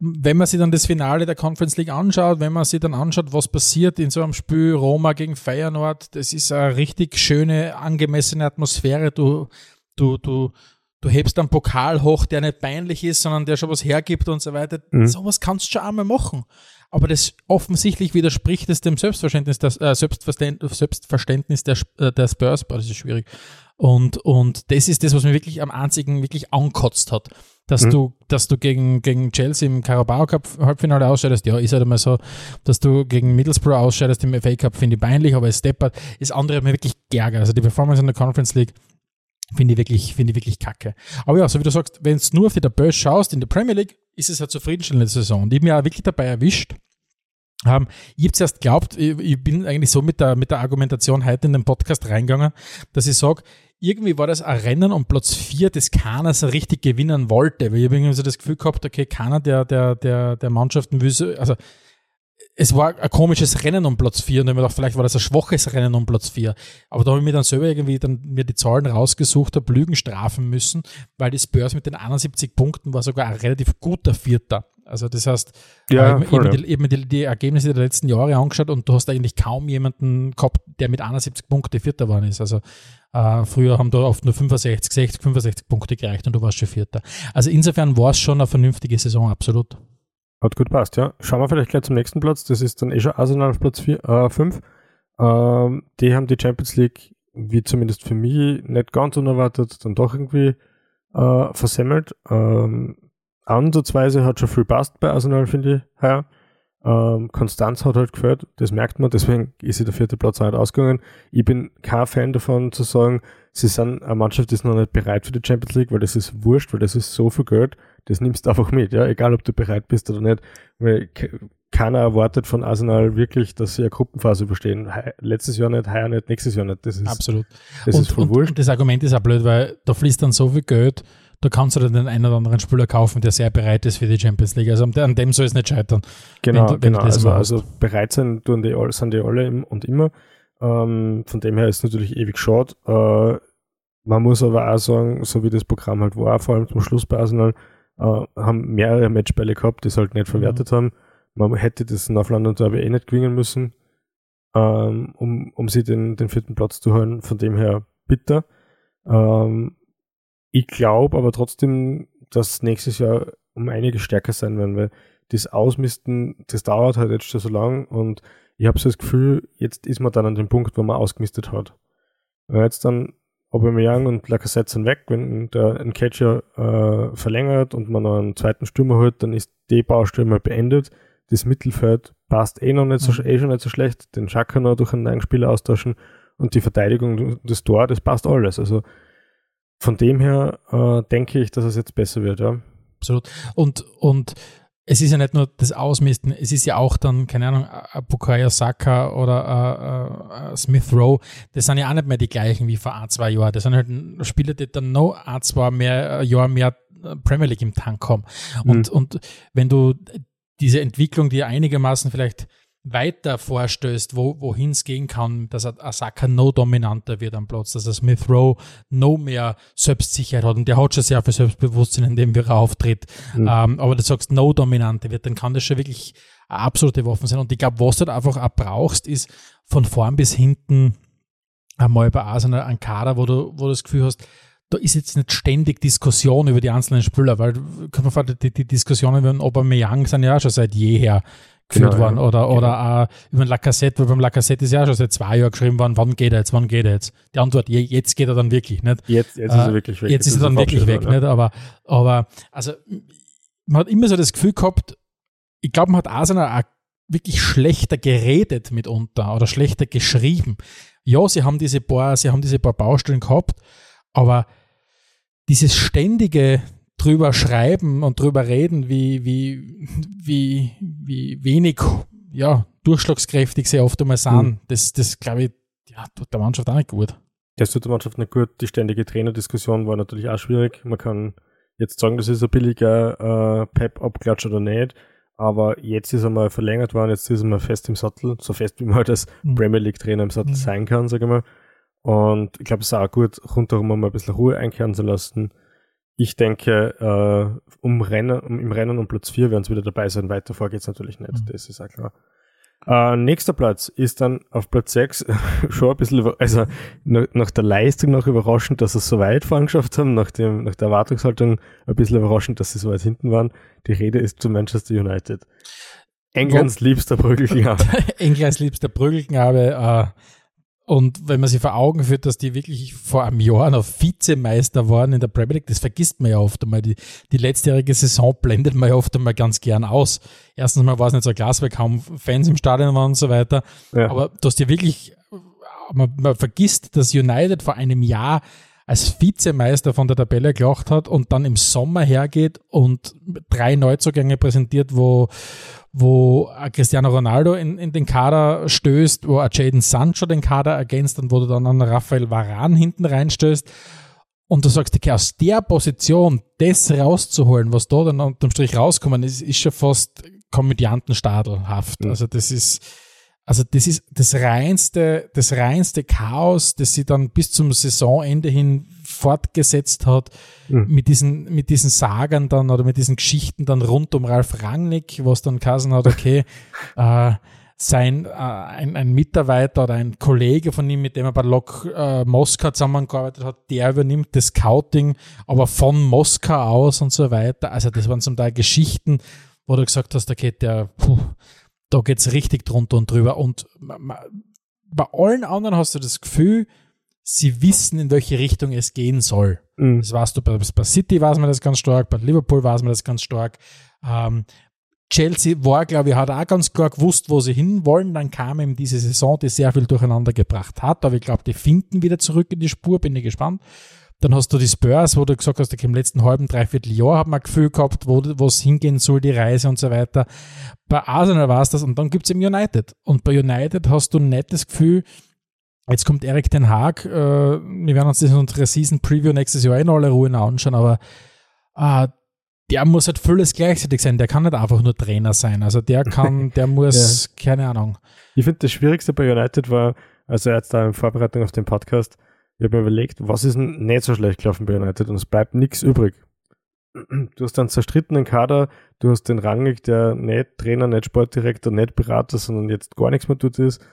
wenn man sich dann das Finale der Conference League anschaut, wenn man sich dann anschaut, was passiert in so einem Spiel Roma gegen Feyenoord, das ist eine richtig schöne, angemessene Atmosphäre. Du, du, du, du hebst einen Pokal hoch, der nicht peinlich ist, sondern der schon was hergibt und so weiter. Mhm. Sowas kannst du schon einmal machen. Aber das offensichtlich widerspricht es dem Selbstverständnis, das, äh, Selbstverständnis, Selbstverständnis der, äh, der Spurs. Boah, das ist schwierig. Und, und das ist das, was mir wirklich am einzigen wirklich ankotzt hat. Dass mhm. du, dass du gegen, gegen Chelsea im Carabao Cup Halbfinale ausscheidest, ja, ist halt einmal so, dass du gegen Middlesbrough ausscheidest im FA Cup, finde ich peinlich, aber es steppert. Das andere hat mir wirklich geärgert. Also die Performance in der Conference League Finde ich wirklich, finde ich wirklich kacke. Aber ja, so wie du sagst, wenn du nur auf die Tabelle schaust in der Premier League, ist es eine zufriedenstellende Saison. Und ich habe mich auch wirklich dabei erwischt. Ähm, ich habe zuerst geglaubt, ich, ich, bin eigentlich so mit der, mit der Argumentation heute in den Podcast reingegangen, dass ich sage, irgendwie war das ein Rennen um Platz 4, das keiner so richtig gewinnen wollte. Weil ich habe irgendwie so das Gefühl gehabt, okay, keiner der, der, der, der Mannschaften will so, also es war ein komisches Rennen um Platz 4 und ich mir gedacht, vielleicht war das ein schwaches Rennen um Platz 4. Aber da habe ich mir dann selber irgendwie dann mir die Zahlen rausgesucht, habe Lügen strafen müssen, weil die Spurs mit den 71 Punkten war sogar ein relativ guter Vierter. Also das heißt, ja, eben, voll, eben, die, eben die, die, Ergebnisse der letzten Jahre angeschaut und du hast eigentlich kaum jemanden gehabt, der mit 71 Punkten Vierter geworden ist. Also äh, früher haben da oft nur 65, 60, 65 Punkte gereicht und du warst schon Vierter. Also insofern war es schon eine vernünftige Saison, absolut. Hat gut passt, ja. Schauen wir vielleicht gleich zum nächsten Platz. Das ist dann eh schon Arsenal auf Platz 5. Äh, ähm, die haben die Champions League, wie zumindest für mich, nicht ganz unerwartet, dann doch irgendwie äh, versemmelt. Ähm, Ansatzweise hat schon viel passt bei Arsenal, finde ich, heuer. Ähm, Konstanz hat halt gefällt, das merkt man, deswegen ist sie der vierte Platz auch nicht ausgegangen. Ich bin kein Fan davon zu sagen, sie sind eine Mannschaft, die ist noch nicht bereit für die Champions League, weil das ist wurscht, weil das ist so viel Geld, das nimmst du einfach mit, ja, egal ob du bereit bist oder nicht, weil keiner erwartet von Arsenal wirklich, dass sie eine Gruppenphase überstehen. Letztes Jahr nicht, heuer nicht, nächstes Jahr nicht. Das ist, Absolut. Das und, ist voll und, wurscht. Und das Argument ist auch blöd, weil da fließt dann so viel Geld, da kannst du dann den einen oder anderen Spieler kaufen, der sehr bereit ist für die Champions League. Also an dem soll es nicht scheitern. Genau, wenn, genau. also, also, bereit sein tun die, sind die alle und immer. Ähm, von dem her ist es natürlich ewig schade. Äh, man muss aber auch sagen, so wie das Programm halt war, vor allem zum Schluss bei Arsenal, äh, haben mehrere Matchbälle gehabt, die es halt nicht verwertet mhm. haben. Man hätte das North London Derby eh nicht gewinnen müssen, ähm, um, um sie den, den vierten Platz zu holen. Von dem her bitter. Ähm, ich glaube aber trotzdem, dass nächstes Jahr um einiges stärker sein werden, weil das Ausmisten, das dauert halt jetzt schon so lang und ich habe so das Gefühl, jetzt ist man dann an dem Punkt, wo man ausgemistet hat. Wenn jetzt dann Aubameyang und Lacazette sind weg, wenn der ein Catcher äh, verlängert und man noch einen zweiten Stürmer holt, dann ist die Baustelle mal beendet. Das Mittelfeld passt eh noch nicht so, mhm. eh schon nicht so schlecht. Den Schaka noch durch einen neuen Spieler austauschen und die Verteidigung, das Tor, das passt alles. Also von dem her äh, denke ich, dass es jetzt besser wird, ja. Absolut. Und, und es ist ja nicht nur das Ausmisten, es ist ja auch dann, keine Ahnung, Bukayo Saka oder äh, äh, Smith Rowe, das sind ja auch nicht mehr die gleichen wie vor ein, zwei Jahren. Das sind halt Spieler, die dann noch ein, zwei mehr, äh, Jahre mehr äh, Premier League im Tank haben. Und, mhm. und wenn du diese Entwicklung, die einigermaßen vielleicht weiter vorstößt, wo, wohin es gehen kann, dass Asaka no dominanter wird am Platz, dass er Smith Rowe no mehr Selbstsicherheit hat und der hat schon sehr viel Selbstbewusstsein, indem er auftritt. Mhm. Ähm, aber du sagst no dominanter wird, dann kann das schon wirklich eine absolute Waffe sein. Und ich glaube, was du da einfach auch brauchst, ist von vorn bis hinten einmal bei Arsenal ein Kader, wo du, wo du das Gefühl hast, da ist jetzt nicht ständig Diskussion über die einzelnen Spieler, weil kann man vorstellen, die, die Diskussionen über Aubameyang sind ja auch schon seit jeher geführt genau, worden. Oder, genau. oder auch über den Lacassette, weil beim Lacassette ist ja schon seit zwei Jahren geschrieben worden, wann geht er jetzt, wann geht er jetzt? Die Antwort, jetzt geht er dann wirklich, nicht? Jetzt, jetzt äh, ist er wirklich weg. Jetzt ist er dann wirklich weg, nicht? Aber, aber, also, man hat immer so das Gefühl gehabt, ich glaube, man hat Arsenal auch wirklich schlechter geredet mitunter oder schlechter geschrieben. Ja, sie haben diese paar, sie haben diese paar Baustellen gehabt, aber dieses ständige drüber schreiben und drüber reden, wie, wie, wie, wie wenig ja, durchschlagskräftig sie oft einmal sind. Mhm. Das, das glaube ich, ja, tut der Mannschaft auch nicht gut. Das tut der Mannschaft nicht gut. Die ständige Trainerdiskussion war natürlich auch schwierig. Man kann jetzt sagen, das ist ein billiger äh, Pep-Abklatsch oder nicht. Aber jetzt ist er mal verlängert worden, jetzt ist er mal fest im Sattel, so fest wie man halt als mhm. Premier League-Trainer im Sattel mhm. sein kann, sage ich mal. Und ich glaube, es ist auch gut, rundherum mal ein bisschen Ruhe einkehren zu lassen. Ich denke, äh, um Rennen, um, im Rennen um Platz 4 werden sie wieder dabei sein. Weiter vor geht's natürlich nicht, mhm. das ist auch klar. Äh, nächster Platz ist dann auf Platz 6 schon ein bisschen, also nach, nach, der Leistung noch überraschend, dass sie es so weit vorangeschafft haben, nach, dem, nach der Erwartungshaltung ein bisschen überraschend, dass sie so weit hinten waren. Die Rede ist zu Manchester United. Englands liebster Prügelknabe. Englands liebster Prügelknabe. Äh, und wenn man sich vor Augen führt, dass die wirklich vor einem Jahr noch Vizemeister waren in der Premier League, das vergisst man ja oft einmal. Die, die letztjährige Saison blendet man ja oft einmal ganz gern aus. Erstens mal war es nicht so klar, weil kaum Fans im Stadion waren und so weiter. Ja. Aber dass die wirklich, man, man vergisst, dass United vor einem Jahr als Vizemeister von der Tabelle gelacht hat und dann im Sommer hergeht und drei Neuzugänge präsentiert, wo, wo Cristiano Ronaldo in, in den Kader stößt, wo Jaden Sancho den Kader ergänzt und wo du dann an Rafael Varan hinten reinstößt und du sagst, okay, aus der Position das rauszuholen, was da dann unterm Strich rauskommen ist, ist schon fast komödiantenstadelhaft. Mhm. Also das ist, also das ist das reinste, das reinste Chaos, das sie dann bis zum Saisonende hin fortgesetzt hat, mhm. mit diesen, mit diesen Sagern dann oder mit diesen Geschichten dann rund um Ralf Rangnick, was dann Kassen hat, okay, äh, sein, äh, ein, ein Mitarbeiter oder ein Kollege von ihm, mit dem er bei Lok äh, Moskau zusammengearbeitet hat, der übernimmt das Scouting, aber von Moskau aus und so weiter. Also das waren zum Teil Geschichten, wo du gesagt hast, okay, der, puh, da geht's richtig drunter und drüber. Und bei allen anderen hast du das Gefühl, sie wissen, in welche Richtung es gehen soll. Mhm. Das weißt du, bei, bei City weiß man das ganz stark, bei Liverpool weiß man das ganz stark. Ähm, Chelsea war, glaube ich, hat auch ganz klar gewusst, wo sie hinwollen. Dann kam eben diese Saison, die sehr viel durcheinander gebracht hat. Aber ich glaube, die finden wieder zurück in die Spur, bin ich gespannt. Dann hast du die Spurs, wo du gesagt hast, okay, im letzten halben, dreiviertel Jahr haben wir ein Gefühl gehabt, wo es hingehen soll, die Reise und so weiter. Bei Arsenal war es das und dann gibt es eben United. Und bei United hast du nicht das Gefühl, Jetzt kommt Erik Den Haag. Äh, wir werden uns das in unserer Season Preview nächstes Jahr in aller Ruhe anschauen, aber äh, der muss halt vieles gleichzeitig sein. Der kann nicht einfach nur Trainer sein. Also der kann, der muss, ja. keine Ahnung. Ich finde, das Schwierigste bei United war, also jetzt da in Vorbereitung auf den Podcast, ich habe mir überlegt, was ist denn nicht so schlecht gelaufen bei United und es bleibt nichts übrig. Du hast einen zerstrittenen Kader, du hast den Rangig, der nicht Trainer, nicht Sportdirektor, nicht Berater, sondern jetzt gar nichts mehr tut ist.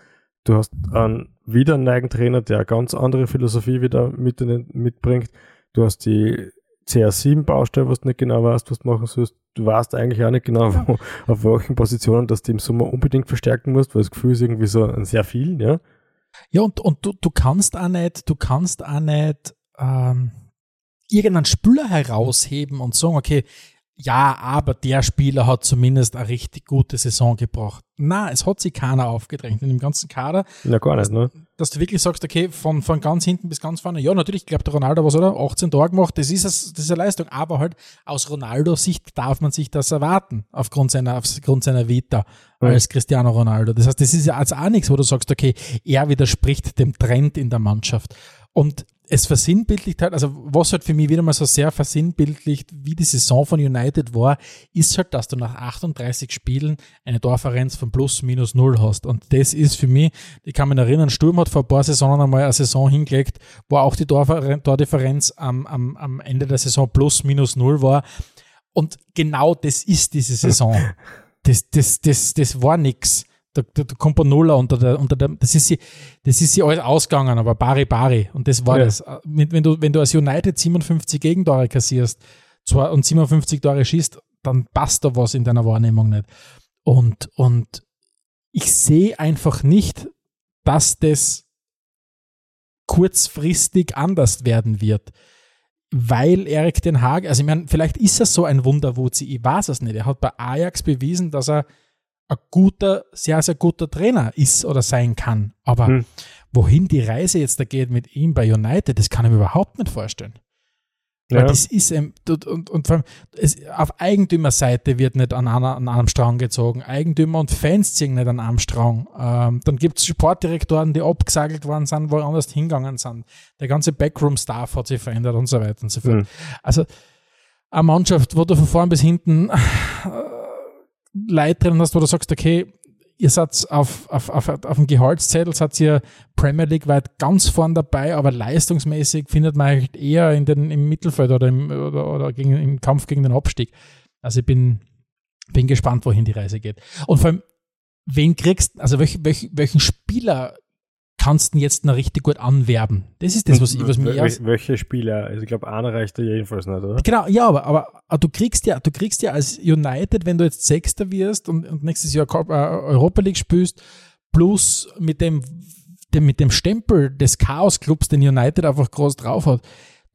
Du hast einen wieder einen neuen Trainer, der eine ganz andere Philosophie wieder mit, mitbringt. Du hast die CR7-Baustelle, was du nicht genau weißt, was du machen sollst. Du weißt eigentlich auch nicht genau, wo, auf welchen Positionen dass du im Sommer unbedingt verstärken musst, weil das Gefühl ist irgendwie so ein sehr viel, ja. Ja, und, und du, du kannst auch nicht, du kannst auch nicht ähm, irgendeinen Spüler herausheben und sagen, okay, ja, aber der Spieler hat zumindest eine richtig gute Saison gebracht. Na, es hat sich keiner aufgedrängt in dem ganzen Kader. Ja, gar nicht, ne? Dass du wirklich sagst, okay, von, von ganz hinten bis ganz vorne. Ja, natürlich, ich glaube, der Ronaldo was, oder? 18 Tore gemacht, das ist, das ist eine Leistung. Aber halt aus Ronaldos Sicht darf man sich das erwarten, aufgrund seiner, aufgrund seiner Vita mhm. als Cristiano Ronaldo. Das heißt, das ist ja also auch nichts, wo du sagst, okay, er widerspricht dem Trend in der Mannschaft. Und es versinnbildlicht halt, also was halt für mich wieder mal so sehr versinnbildlicht, wie die Saison von United war, ist halt, dass du nach 38 Spielen eine Torferenz von plus minus null hast. Und das ist für mich, ich kann mich erinnern, Sturm hat vor ein paar Saisonen einmal eine Saison hingelegt, wo auch die Tordifferenz am, am, am Ende der Saison plus minus null war. Und genau das ist diese Saison. Das, das, das, das war nix. Da, kommt ein Nuller unter der, unter der, das ist sie, das ist sie alles ausgegangen, aber Bari Bari. Und das war ja. das. Wenn du, wenn du als United 57 Gegentore kassierst zwar, und 57 Tore schießt, dann passt da was in deiner Wahrnehmung nicht. Und, und ich sehe einfach nicht, dass das kurzfristig anders werden wird. Weil Erik Den Haag, also ich meine, vielleicht ist er so ein Wunderwuzi, ich weiß es nicht. Er hat bei Ajax bewiesen, dass er ein guter, sehr, sehr guter Trainer ist oder sein kann. Aber hm. wohin die Reise jetzt da geht mit ihm bei United, das kann ich mir überhaupt nicht vorstellen. Weil das ist ähm, und, und, vor allem es, auf Eigentümerseite wird nicht an, einer, an einem Strang gezogen. Eigentümer und Fans ziehen nicht an einem Strang. Ähm, dann gibt es Sportdirektoren, die abgesagelt worden sind, woanders hingegangen sind. Der ganze Backroom-Staff hat sich verändert und so weiter und so fort. Mhm. Also eine Mannschaft, wo du von vorn bis hinten Leute drin hast, wo du sagst, okay, ihr seid auf, auf, auf, auf dem Gehaltszettel, seid ihr Premier League weit ganz vorn dabei, aber leistungsmäßig findet man eigentlich eher in den, im Mittelfeld oder, im, oder, oder gegen, im Kampf gegen den Abstieg. Also ich bin, bin gespannt, wohin die Reise geht. Und vor allem, wen kriegst, also welch, welch, welchen Spieler kannst du jetzt noch richtig gut anwerben? Das ist das, was, ich, was mir erst, Welche Spieler? Also ich glaube, einer reicht da jedenfalls nicht, oder? Genau, ja, aber, aber, du kriegst ja, du kriegst ja als United, wenn du jetzt Sechster wirst und, und nächstes Jahr äh, Europa League spielst, plus mit dem, dem, mit dem Stempel des Chaos-Clubs, den United einfach groß drauf hat,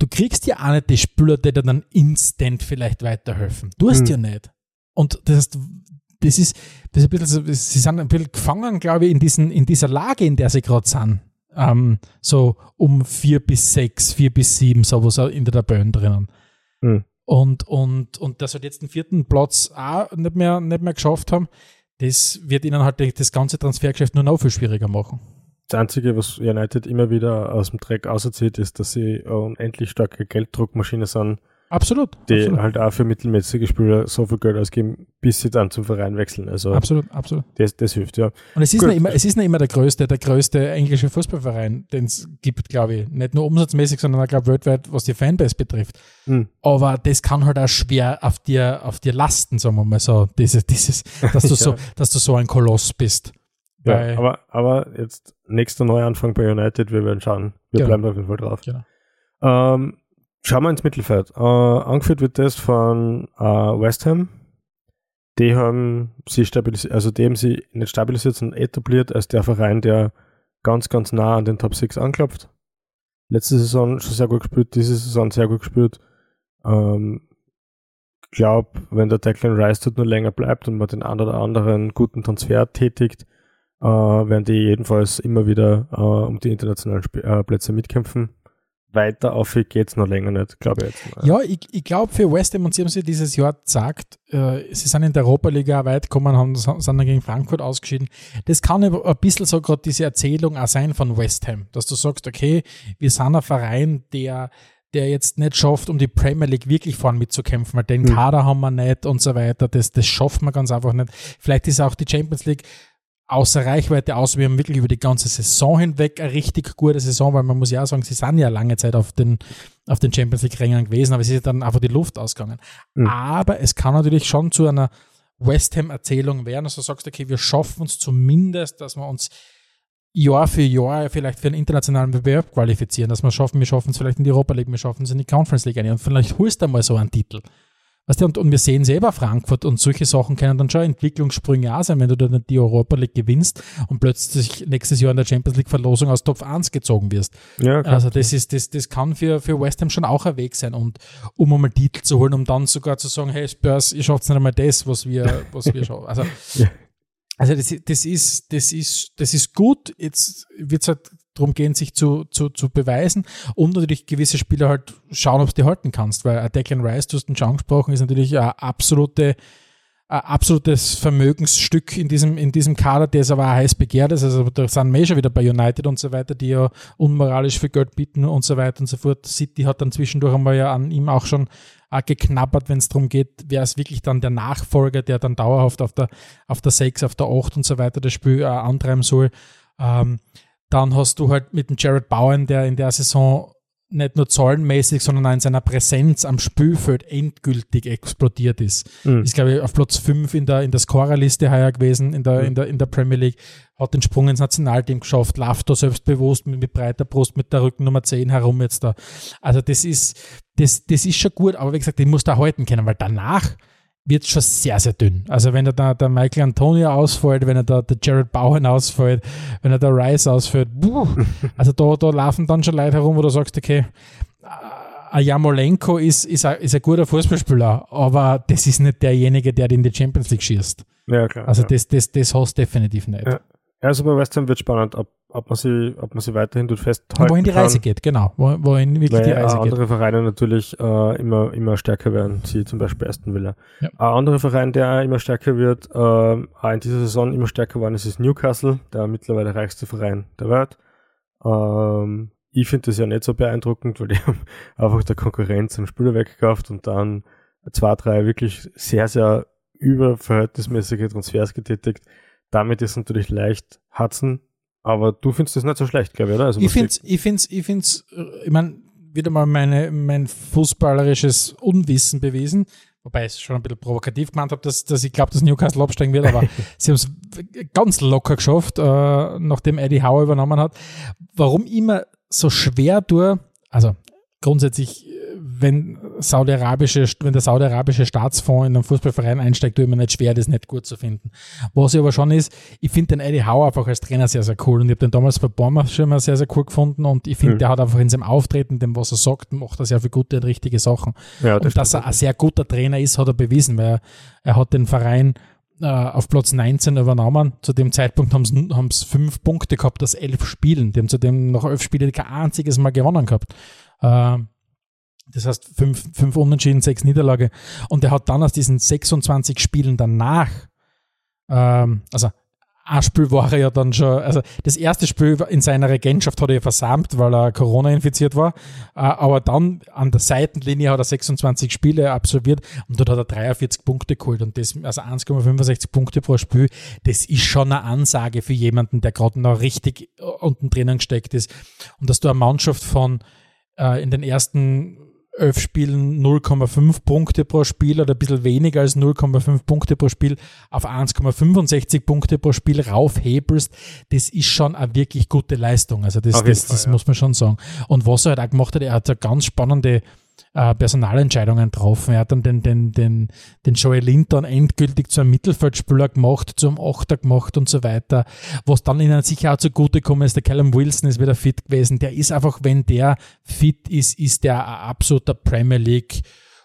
du kriegst ja auch nicht die Spieler, die dir dann instant vielleicht weiterhelfen. Du hast Hm. ja nicht. Und das heißt, das ist, das ist ein bisschen, sie sind ein bisschen gefangen, glaube ich, in, diesen, in dieser Lage, in der sie gerade sind. Ähm, so um vier bis sechs, vier bis sieben, sowas in der Tabelle drinnen. Hm. Und, und, und dass sie jetzt den vierten Platz auch nicht mehr, nicht mehr geschafft haben, das wird ihnen halt das ganze Transfergeschäft nur noch viel schwieriger machen. Das Einzige, was United immer wieder aus dem Dreck auserzieht, ist, dass sie eine unendlich starke Gelddruckmaschine sind, Absolut. die absolut, halt auch für mittelmäßige Spieler so viel Geld ausgeben, bis sie dann zum Verein wechseln. Also absolut, absolut. das, das hilft, ja. Und es ist, Gut. nicht immer, es ist nicht immer der größte, der größte englische Fußballverein, den es gibt, glaube ich. Nicht nur umsatzmäßig, sondern auch, glaube weltweit, was die Fanbase betrifft. Hm. Aber das kann halt auch schwer auf dir, auf dir lasten, sagen wir mal so. Dieses, dieses, dass du so, Ja. dass du so ein Koloss bist. ja aber, aber jetzt nächster Neuanfang bei United, wir werden schauen. Wir Genau. bleiben auf jeden Fall drauf. Genau. Ähm, schauen wir ins Mittelfeld. Äh, angeführt wird das von äh, West Ham. Die haben sie stabilisiert, also die sie nicht stabilisiert, sondern etabliert als der Verein, der ganz, ganz nah an den Top 6 anklopft. Letzte Saison schon sehr gut gespielt, diese Saison sehr gut gespielt. Ähm, glaube, wenn der Declan Rice dort nur länger bleibt und man den einen oder anderen guten Transfer tätigt, äh, werden die jedenfalls immer wieder äh, um die internationalen Sp äh, Plätze mitkämpfen. Weiter auf geht es noch länger nicht, glaube ich jetzt. mal. Ja, ich, ich glaube für West Ham, und sie haben sie dieses Jahr gesagt, äh, sie sind in der Europa League auch weit gekommen, haben, sind dann gegen Frankfurt ausgeschieden. Das kann aber ein bisschen so gerade diese Erzählung auch sein von West Ham, dass du sagst, okay, wir sind ein Verein, der der jetzt nicht schafft, um die Premier League wirklich vorn mitzukämpfen, weil den Hm. Kader haben wir nicht und so weiter. Das, das schaffen wir ganz einfach nicht. Vielleicht ist auch die Champions League außer Reichweite aus. Wir haben wirklich über die ganze Saison hinweg eine richtig gute Saison, weil man muss ja auch sagen, sie sind ja lange Zeit auf den, auf den Champions League-Rängen gewesen, aber es ist dann einfach die Luft ausgegangen. Mhm. Aber es kann natürlich schon zu einer West Ham-Erzählung werden, dass du sagst, okay, wir schaffen uns zumindest, dass wir uns Jahr für Jahr vielleicht für einen internationalen Bewerb qualifizieren, dass wir schaffen, wir schaffen es vielleicht in die Europa League, wir schaffen es in die Conference League ein und vielleicht holst du mal so einen Titel. Weißt du, und, und wir sehen selber Frankfurt und solche Sachen können dann schon Entwicklungssprünge auch sein, wenn du dann die Europa League gewinnst und plötzlich nächstes Jahr in der Champions League Verlosung aus Top 1 gezogen wirst. ja klar. Also das ist, das, das kann für, für West Ham schon auch ein Weg sein und um einmal Titel zu holen, um dann sogar zu sagen, hey Spurs, ihr schafft nicht einmal das, was wir, was wir schaffen. Also, Ja. also das, das ist, das ist, das ist gut. Jetzt wird es halt darum gehen, sich zu, zu, zu beweisen und natürlich gewisse Spieler halt schauen, ob du die halten kannst, weil Declan Rice, du hast ihn schon angesprochen, ist natürlich eine absolute ein absolutes Vermögensstück in diesem, in diesem Kader, der ist aber auch heiß begehrt ist. Also da sind wir eh schon wieder bei United und so weiter, die ja unmoralisch viel Geld bieten und so weiter und so fort. City hat dann zwischendurch einmal ja an ihm auch schon äh, geknabbert, wenn es darum geht, wer ist wirklich dann der Nachfolger, der dann dauerhaft auf der, auf der 6, auf der 8 und so weiter das Spiel äh, antreiben soll. Ähm, dann hast du halt mit dem Jared Bowen, der in der Saison nicht nur zahlenmäßig, sondern auch in seiner Präsenz am Spielfeld endgültig explodiert ist. Mhm. Ist, glaube ich, auf Platz 5 in der, in der Scorerliste heuer gewesen, in der, Mhm. in, der, in der Premier League, hat den Sprung ins Nationalteam geschafft, läuft da selbstbewusst mit, mit breiter Brust, mit der Rückennummer 10 herum jetzt da. Also das ist, das, das ist schon gut, aber wie gesagt, den musst du auch halten können, weil danach wird es schon sehr, sehr dünn. Also wenn er da der Michael Antonio ausfällt, wenn er da der Jared Bowen ausfällt, wenn er der Rice ausfällt, buh, also da, da laufen dann schon Leute herum, wo du sagst, okay, äh, ein Jamolenko ist, ist, ein, ist ein guter Fußballspieler, aber das ist nicht derjenige, der in die Champions League schießt. ja, klar. Also ja. das, das, das hast du definitiv nicht. Ja. Also bei West Ham wird spannend, ob, ob man sie, ob man sie weiterhin dort festhalten Wohin die kann. Reise geht, genau. Wo- Wohin wirklich Weil die äh, Reise geht. andere Vereine natürlich äh, immer, immer stärker werden, sie zum Beispiel Aston Villa. Ja. Ein anderer Verein, der immer stärker wird, äh, in dieser Saison immer stärker geworden ist, ist Newcastle, der mittlerweile reichste Verein der Welt. Ähm, ich finde das ja nicht so beeindruckend, weil die haben einfach der Konkurrenz einen Spieler weggekauft und dann zwei, drei wirklich sehr, sehr überverhältnismäßige Transfers getätigt. Damit ist natürlich leicht Hudson, aber du findest das nicht so schlecht, glaube ich, oder? Also, Ich finde es, ich find's, ich find's, äh, ich meine, wieder mal meine, mein fußballerisches Unwissen bewiesen, wobei ich es schon ein bisschen provokativ gemeint habe, dass, dass ich glaube, dass Newcastle absteigen wird, aber sie haben es ganz locker geschafft, äh, nachdem Eddie Howe übernommen hat. Warum immer so schwer tue, also grundsätzlich, äh, wenn saudi-arabische, wenn der saudi-arabische Staatsfonds in einen Fußballverein einsteigt, ich mir nicht schwer, das nicht gut zu finden. Was ich aber schon ist, ich finde den Eddie Howe einfach als Trainer sehr, sehr cool und ich habe den damals bei Bournemouth schon mal sehr, sehr cool gefunden und ich finde, Mhm. der hat einfach in seinem Auftreten, dem, was er sagt, macht er sehr viel gute und richtige Sachen. ja, Und dass er ein sehr guter Trainer ist, hat er bewiesen, weil er, er hat den Verein äh, auf Platz 19 übernommen. Zu dem Zeitpunkt haben sie fünf Punkte gehabt aus elf Spielen. Die haben zudem nach elf Spielen kein einziges Mal gewonnen gehabt. Äh, das heißt, fünf, fünf Unentschieden, sechs Niederlage. Und er hat dann aus diesen 26 Spielen danach, ähm, also ein Spiel war er ja dann schon, also das erste Spiel in seiner Regentschaft hat er ja versammelt, weil er Corona infiziert war. Äh, Aber dann an der Seitenlinie hat er 26 Spiele absolviert und dort hat er 43 Punkte geholt. Und das, also 1,65 Punkte pro Spiel, das ist schon eine Ansage für jemanden, der gerade noch richtig unten drinnen gesteckt ist. Und dass du eine Mannschaft von äh, in den ersten elf Spielen 0,5 Punkte pro Spiel oder ein bisschen weniger als 0,5 Punkte pro Spiel auf 1,65 Punkte pro Spiel raufhebelst, das ist schon eine wirklich gute Leistung. Also das, das, Fall, das ja. muss man schon sagen. Und was er halt auch gemacht hat, er hat ja ganz spannende äh, Personalentscheidungen getroffen. Er hat dann den, den, den, den Joey Linton endgültig zu einem Mittelfeldspieler gemacht, zum Achter gemacht und so weiter. Was dann ihnen sicher auch zugute kommen ist, der Callum Wilson ist wieder fit gewesen. Der ist einfach, wenn der fit ist, ist der ein absoluter Premier League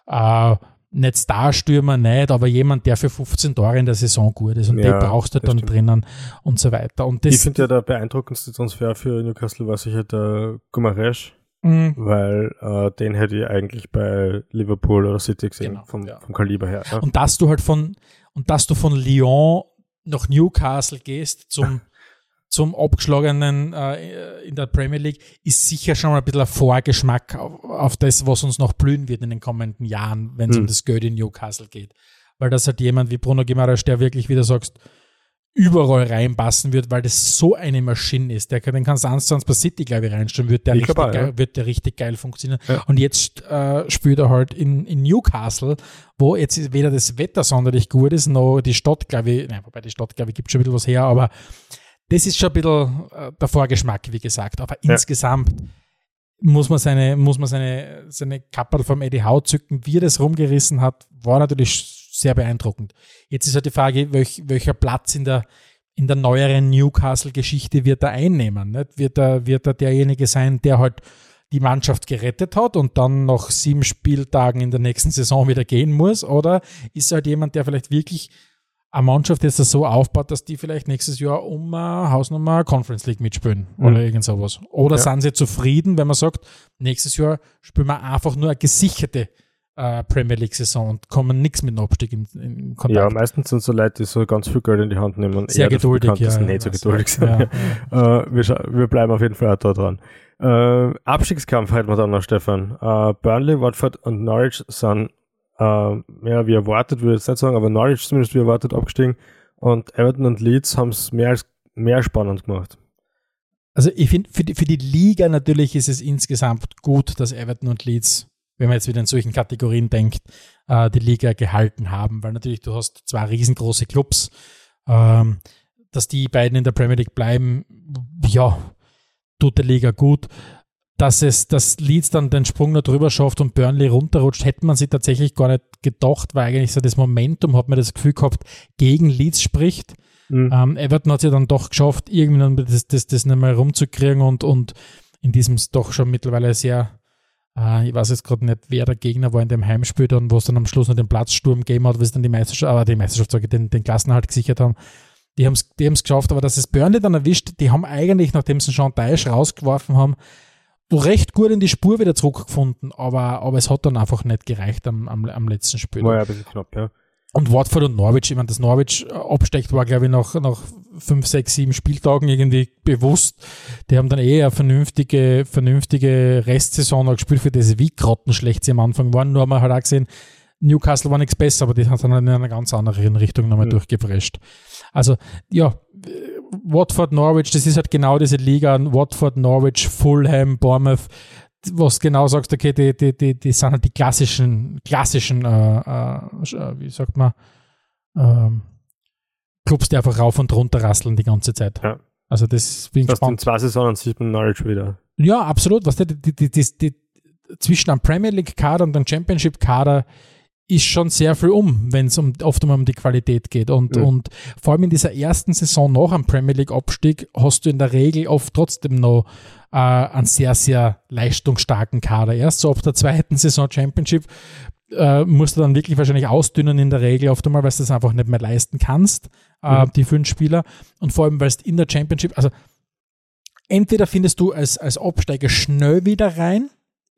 äh, nicht Starstürmer, nicht, aber jemand, der für 15 Tore in der Saison gut ist und Ja, den brauchst du dann stimmt. drinnen und so weiter. Und das, ich finde ja der beeindruckendste Transfer für Newcastle war sicher der Gumaresh, mh, weil äh, den hätte ich eigentlich bei Liverpool oder City gesehen, Genau, vom, ja. vom Kaliber her. Ja. Und dass du halt von, und dass du von Lyon nach Newcastle gehst zum, zum abgeschlagenen äh, in der Premier League, ist sicher schon mal ein bisschen ein Vorgeschmack auf, auf das, was uns noch blühen wird in den kommenden Jahren, wenn es Hm. um das Geld in Newcastle geht. Weil das halt jemand wie Bruno Gimaresch, der wirklich, wie du sagst, überall reinpassen wird, weil das so eine Maschine ist. Der, kann- den kannst du eins zu eins bei City, glaube ich, reinstellen, wird der, Ich richtig, geil, ja. wird der richtig geil funktionieren. Ja. Und jetzt äh, spielt er halt in, in Newcastle, wo jetzt weder das Wetter sonderlich gut ist, noch die Stadt, glaube ich, nein, wobei die Stadt, glaube ich, gibt schon ein bisschen was her, aber das ist schon ein bisschen äh, der Vorgeschmack, wie gesagt. Aber Ja. insgesamt muss man seine, muss man seine, seine Kapperl vom Eddie Howe zücken. Wie er das rumgerissen hat, war natürlich sehr beeindruckend. Jetzt ist halt die Frage, welch, welcher Platz in der, in der neueren Newcastle-Geschichte wird er einnehmen? Nicht? Wird, er, wird er derjenige sein, der halt die Mannschaft gerettet hat und dann nach sieben Spieltagen in der nächsten Saison wieder gehen muss? Oder ist er halt jemand, der vielleicht wirklich eine Mannschaft jetzt so aufbaut, dass die vielleicht nächstes Jahr um Hausnummer Conference League mitspielen Mhm. oder irgend sowas. Oder Ja. sind sie zufrieden, wenn man sagt, nächstes Jahr spielen wir einfach nur eine gesicherte äh, Premier League Saison und kommen nichts mit dem Abstieg in, in ja, Kontakt. meistens sind so Leute, die so ganz viel Geld in die Hand nehmen und Sehr geduldig, ja, ja, nicht so geduldig sind. ja, Äh, wir, wir bleiben auf jeden Fall auch da dran. Äh, Abstiegskampf hätten wir dann noch, Stefan. Äh, Burnley, Watford und Norwich sind äh, ja, wie erwartet, würde ich jetzt nicht sagen, aber Norwich zumindest wie erwartet abgestiegen und Everton und Leeds haben es mehr als mehr spannend gemacht. Also ich finde, für die, für die Liga natürlich ist es insgesamt gut, dass Everton und Leeds, wenn man jetzt wieder in solchen Kategorien denkt, äh, die Liga gehalten haben, weil natürlich du hast zwei riesengroße Clubs, ähm, dass die beiden in der Premier League bleiben, ja, tut der Liga gut. Dass es das Leeds dann den Sprung noch drüber schafft und Burnley runterrutscht, hätte man sich tatsächlich gar nicht gedacht, weil eigentlich so das Momentum, hat man das Gefühl gehabt, gegen Leeds spricht. Mhm. Ähm, Everton hat es ja dann doch geschafft, irgendwie das, das, das nicht mehr rumzukriegen und, und in diesem doch schon mittlerweile sehr, äh, ich weiß jetzt gerade nicht, wer der Gegner war in dem Heimspiel dann, wo es dann am Schluss noch den Platzsturm gegeben hat, wo sie dann die Meisterschaft, aber die Meisterschaft, sage ich, den, den Klassenerhalt gesichert haben. Die haben es die haben's geschafft, aber dass es Burnley dann erwischt, die haben eigentlich, nachdem sie Jean Deich rausgeworfen haben, recht gut in die Spur wieder zurückgefunden, aber, aber es hat dann einfach nicht gereicht am, am, am letzten Spiel. War ja ein bisschen knapp, ja. Und Watford und Norwich, ich meine, dass Norwich absteckt, war, glaube ich, nach, nach fünf, sechs, sieben Spieltagen irgendwie bewusst. Die haben dann eher eine vernünftige, vernünftige Restsaison noch gespielt, für das wie grottenschlecht sie am Anfang waren. Nur haben wir halt auch gesehen, Newcastle war nichts besser, aber die hat dann in eine ganz andere Richtung nochmal mhm. durchgeprescht. Also, ja, Watford, Norwich, das ist halt genau diese Liga, Watford, Norwich, Fulham, Bournemouth, was genau sagst, okay, die, die, die, die sind halt die klassischen, klassischen, äh, äh, wie sagt man, ähm, Clubs, die einfach rauf und runter rasseln die ganze Zeit. Ja. Also das bin ich das gespannt. in zwei Saisonen sieht man Norwich wieder. Ja, absolut. Was die, die, die, die, die, zwischen einem Premier League Kader und einem Championship Kader ist schon sehr viel um, wenn es um, oft um die Qualität geht. Und, mhm. und vor allem in dieser ersten Saison nach einem Premier League Abstieg hast du in der Regel oft trotzdem noch äh, einen sehr, sehr leistungsstarken Kader. Erst so ab der zweiten Saison Championship äh, musst du dann wirklich wahrscheinlich ausdünnen in der Regel oft einmal, weil du das einfach nicht mehr leisten kannst, äh, mhm. die fünf Spieler. Und vor allem, weil es in der Championship, also entweder findest du als, als Absteiger schnell wieder rein,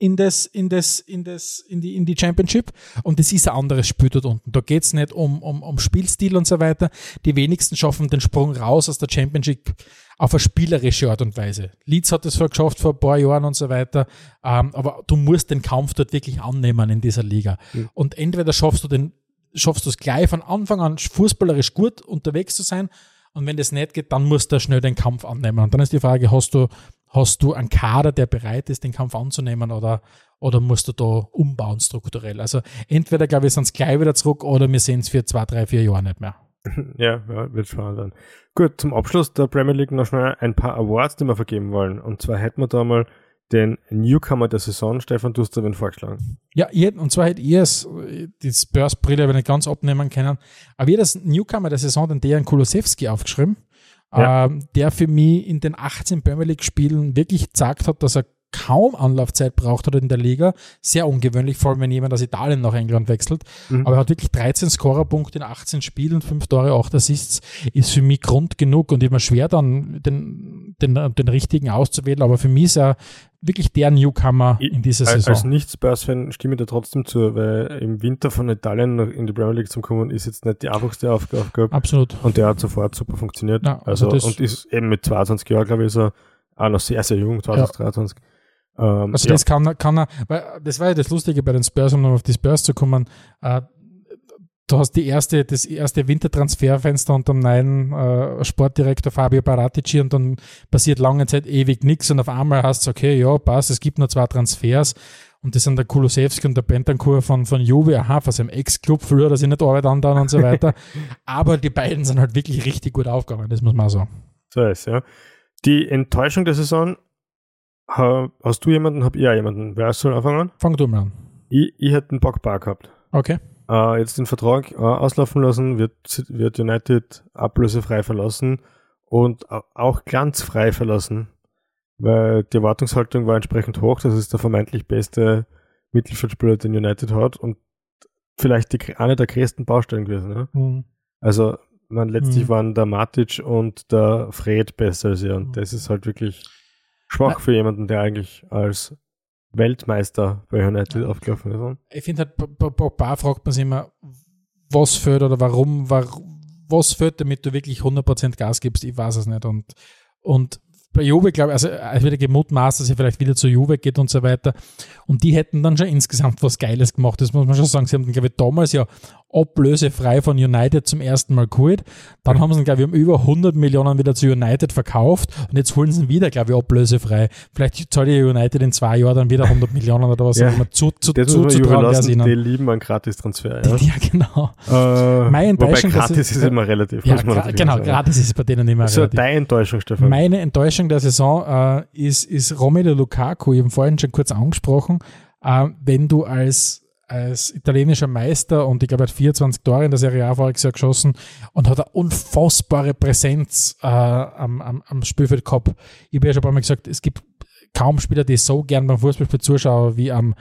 in das, in das, in das, in die, in die Championship. Und das ist ein anderes Spiel dort unten. Da geht es nicht um, um, um Spielstil und so weiter. Die wenigsten schaffen den Sprung raus aus der Championship auf eine spielerische Art und Weise. Leeds hat das geschafft vor ein paar Jahren und so weiter. Ähm, aber du musst den Kampf dort wirklich annehmen in dieser Liga. Mhm. Und entweder schaffst du den, schaffst du es gleich von Anfang an fußballerisch gut unterwegs zu sein. Und wenn das nicht geht, dann musst du schnell den Kampf annehmen. Und dann ist die Frage, hast du, Hast du einen Kader, der bereit ist, den Kampf anzunehmen oder, oder musst du da umbauen strukturell? Also entweder, glaube ich, sind es gleich wieder zurück oder wir sehen es für zwei, drei, vier Jahre nicht mehr. Ja, ja wird spannend dann. Gut, zum Abschluss der Premier League noch schnell ein paar Awards, die wir vergeben wollen. Und zwar hätten wir da mal den Newcomer der Saison, Stefan, du hast da vorgeschlagen. Ja, ihr, und zwar hätte ihr es, die Spurs-Brille aber nicht ganz abnehmen können, aber ihr das Newcomer der Saison, den Dejan Kulusewski aufgeschrieben ja. ähm, der für mich in den 18 Premier League-Spielen wirklich gezeigt hat, dass er kaum Anlaufzeit braucht hat in der Liga. Sehr ungewöhnlich, vor allem wenn jemand aus Italien nach England wechselt. Mhm. Aber er hat wirklich 13 Scorerpunkte in 18 Spielen, 5 Tore, 8 Assists, ist für mich Grund genug und immer schwer dann den, den, den richtigen auszuwählen. Aber für mich ist er wirklich der Newcomer in dieser Saison. Als Nicht-Spurs-Fan stimme ich da trotzdem zu, weil im Winter von Italien in die Premier League zu kommen, ist jetzt nicht die einfachste Aufgabe. Absolut. Und der hat sofort super funktioniert. Ja, also, also und ist eben mit 22 Jahren, glaube ich, ist er auch noch sehr, sehr jung, 20, ja. 23. Ähm, also das ja. kann, kann er, weil das war ja das Lustige bei den Spurs, um noch auf die Spurs zu kommen. Äh, du hast die erste, das erste Wintertransferfenster unter dem neuen äh, Sportdirektor Fabio Baratici und dann passiert lange Zeit ewig nichts und auf einmal hast du, okay, ja, passt, es gibt nur zwei Transfers und das sind der Kulusewski und der Bentancur von, von Juve, aha, von seinem Ex-Club, früher, dass sie nicht Arbeit andauern und so weiter. Aber die beiden sind halt wirklich richtig gut aufgegangen, das muss man sagen. So ist, ja. Die Enttäuschung der Saison hast du jemanden, hab ich auch jemanden. Wer soll anfangen? Fang du mal an. Ich, ich hätte einen Bockbar gehabt. Okay. Uh, jetzt den Vertrag uh, auslaufen lassen, wird, wird United ablösefrei verlassen und auch glanzfrei verlassen, weil die Erwartungshaltung war entsprechend hoch. Das ist der vermeintlich beste Mittelfeldspieler, den United hat und vielleicht die, eine der größten Baustellen gewesen. Ne? Mhm. Also man, letztlich mhm. waren der Matic und der Fred besser als er und mhm. das ist halt wirklich schwach für jemanden, der eigentlich als Weltmeister bei United aufgelaufen ist. Ich finde halt, bei Pogba fragt man sich immer, was fehlt oder warum, war, was fehlt, damit du wirklich 100% Gas gibst, ich weiß es nicht. Und, und bei Juve, glaube ich, also es wird gemutmaßt, dass er vielleicht wieder zu Juve geht und so weiter. Und die hätten dann schon insgesamt was Geiles gemacht. Das muss man schon sagen. Sie haben, glaube ich, damals ja ablösefrei von United zum ersten Mal geholt. Dann haben sie ihn, glaube ich, um über 100 Millionen wieder zu United verkauft und jetzt holen sie ihn wieder, glaube ich, ablösefrei. Vielleicht zahlt ihr United in zwei Jahren dann wieder 100 Millionen oder was ja. auch immer zu, zu, das zu, zu lassen, Die lieben einen Gratis-Transfer. Ja. ja, genau. Äh, Meine Enttäuschung, wobei gratis ist, immer relativ. Ja, gra genau, gratis ist bei denen immer so, relativ. deine Enttäuschung, Stefan? Meine Enttäuschung der Saison äh, ist, ist Romelu Lukaku, ich habe vorhin schon kurz angesprochen, äh, wenn du als als italienischer Meister und ich glaube, er hat 24 Tore in der Serie A voriges Jahr geschossen und hat eine unfassbare Präsenz äh, am, am, am Spielfeld gehabt. Ich habe ja schon ein paar Mal gesagt, es gibt kaum Spieler, die so gern beim Fußballspiel zuschauen wie am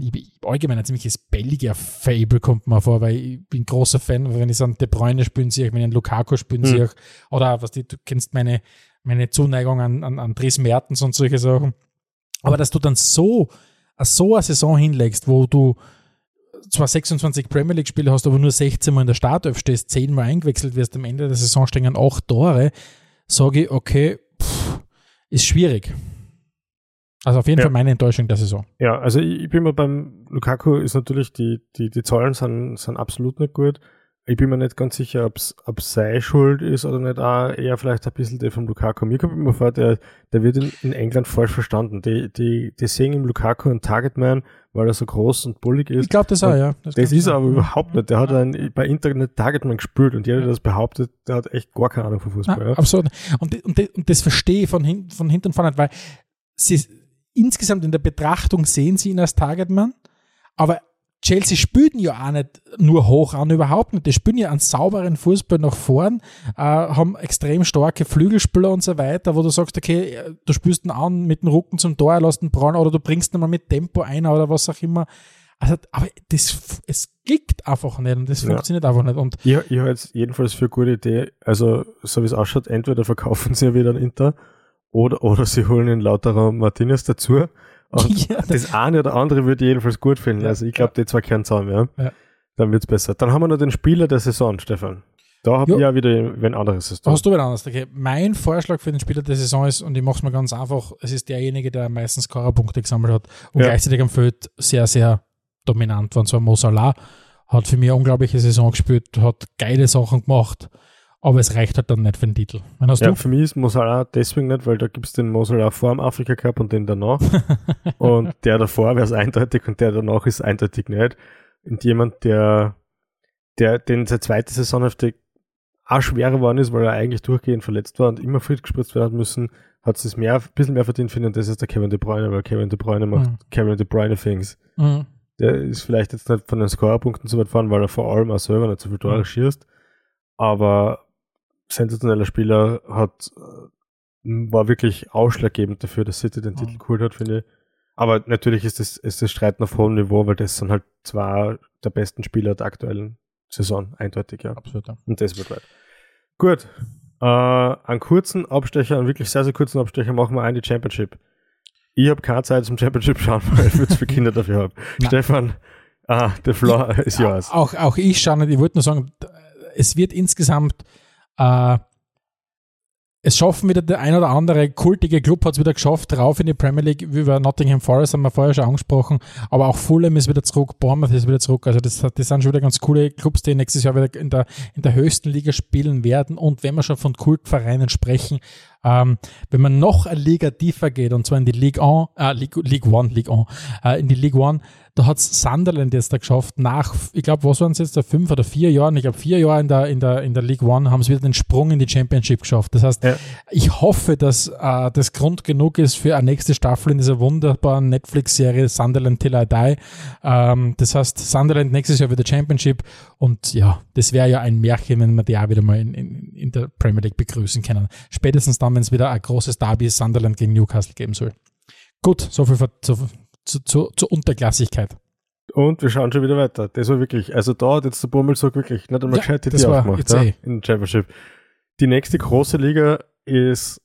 ich, allgemein ein ziemliches Belgier-Fable kommt mir vor, weil ich bin großer Fan, wenn ich so einen De Bruyne spielen sehe, wenn ich einen Lukaku spielen mhm. sehe, oder was die, du kennst meine, meine Zuneigung an, an, an Dries Mertens und solche Sachen. Aber dass du dann so, so eine Saison hinlegst, wo du zwar 26 Premier League Spiele hast, aber nur 16 Mal in der Startelf stehst, 10 Mal eingewechselt wirst, am Ende der Saison stehen 8 Tore, sage ich, okay, pff, ist schwierig. Also auf jeden ja. Fall meine Enttäuschung der Saison. Ja, also ich, ich bin mal beim Lukaku ist natürlich die, die, die Zahlen sind, sind absolut nicht gut. Ich bin mir nicht ganz sicher, ob es sei Schuld ist oder nicht, auch eher vielleicht ein bisschen der vom Lukaku. Mir kommt immer vor, der, der wird in, in England falsch verstanden. Die, die, die sehen im Lukaku einen Targetman, weil er so groß und bullig ist. Ich glaube das auch, ja. Das, das ist er aber überhaupt nicht. Der hat einen, bei Internet Targetman gespielt und jeder, der das behauptet, der hat echt gar keine Ahnung von Fußball. Ja, ja. Absolut. Und, und, und das verstehe ich von, hin, von hinten und vorne weil sie insgesamt in der Betrachtung sehen sie ihn als Targetman, aber Chelsea spielen ja auch nicht nur hoch an, überhaupt nicht. Die spielen ja einen sauberen Fußball nach vorn, äh, haben extrem starke Flügelspieler und so weiter, wo du sagst, okay, du spielst ihn an mit dem Rücken zum Tor, lässt ihn braun oder du bringst ihn mal mit Tempo ein oder was auch immer. Also, aber das, es klickt einfach nicht und das ja. funktioniert einfach nicht. Und ich, ich halte es jedenfalls für eine gute Idee. Also, so wie es ausschaut, entweder verkaufen sie ja wieder einen Inter oder, oder sie holen den Lauterer Martinez dazu und ja, das, eine oder andere würde ich jedenfalls gut finden. Ja, also ich glaube, die zwei kehren zusammen, ja. ja. Dann es besser. Dann haben wir noch den Spieler der Saison, Stefan. Da habe ich ja wieder ein anderes System. Hast du wieder anderes? Okay. Mein Vorschlag für den Spieler der Saison ist, und ich mache es mal ganz einfach, es ist derjenige, der am meisten Scorerpunkte gesammelt hat und gleichzeitig am Feld sehr, sehr dominant war. Und zwar Mo Salah hat für mich eine unglaubliche Saison gespielt, hat geile Sachen gemacht aber es reicht halt dann nicht für den Titel. hast ja, du? für mich ist Mosala deswegen nicht, weil da gibt es den Mosala vor dem Afrika Cup und den danach. und der davor wäre es eindeutig und der danach ist eindeutig nicht. Und jemand, der, der, den seine zweite Saisonhälfte auch schwerer geworden ist, weil er eigentlich durchgehend verletzt war und immer fit gespritzt werden müssen, hat es mehr, ein bisschen mehr verdient finden und das ist der Kevin De Bruyne, weil Kevin De Bruyne macht mhm. Kevin De Bruyne Things. Mhm. Der ist vielleicht jetzt nicht von den Scorerpunkten so weit fahren, weil er vor allem auch selber nicht so viel Tore mhm. schießt, aber sensationeller Spieler, hat, äh, war wirklich ausschlaggebend dafür, dass City den Titel geholt hat, finde ich. Aber natürlich ist das, ist das Streiten auf hohem Niveau, weil das sind halt zwei der besten Spieler der aktuellen Saison, eindeutig, ja. Absolut, ja. Und das wird weit. Gut. Äh, einen kurzen Abstecher, einen wirklich sehr, sehr kurzen Abstecher machen wir ein, die Championship. Ich habe keine Zeit zum Championship schauen, weil ich viel zu viele Kinder dafür habe. Stefan, ah, der Floor ist yours. Auch, auch ich schaue nicht, ich wollte nur sagen, es wird insgesamt äh, es schaffen wieder der ein oder andere kultige Club hat es wieder geschafft, rauf in die Premier League, wie über Nottingham Forest haben wir vorher schon angesprochen, aber auch Fulham ist wieder zurück, Bournemouth ist wieder zurück, also das, das sind schon wieder ganz coole Clubs, die nächstes Jahr wieder in der, in der höchsten Liga spielen werden. Und wenn wir schon von Kultvereinen sprechen, ähm, wenn man noch eine Liga tiefer geht, und zwar in die League 1, äh, League, League One, League 1, äh, in die League One, da hat Sunderland jetzt da geschafft, nach, ich glaube, was waren es jetzt, da fünf oder vier Jahren, ich glaube vier Jahre in der, in der, in der League One, haben sie wieder den Sprung in die Championship geschafft. Das heißt, ja. ich hoffe, dass äh, das Grund genug ist für eine nächste Staffel in dieser wunderbaren Netflix-Serie Sunderland Till I Die. Ähm, das heißt, Sunderland nächstes Jahr wieder Championship und ja, das wäre ja ein Märchen, wenn wir die auch wieder mal in, in, in der Premier League begrüßen können. Spätestens dann, wenn es wieder ein großes Derby Sunderland gegen Newcastle geben soll. Gut, so viel zu, zu, zu, zur Unterklassigkeit. Und wir schauen schon wieder weiter. Das war wirklich, also da hat jetzt der Bummelsog wirklich nicht einmal ja, gescheit die aufgemacht ja, eh. in Championship. Die nächste große Liga ist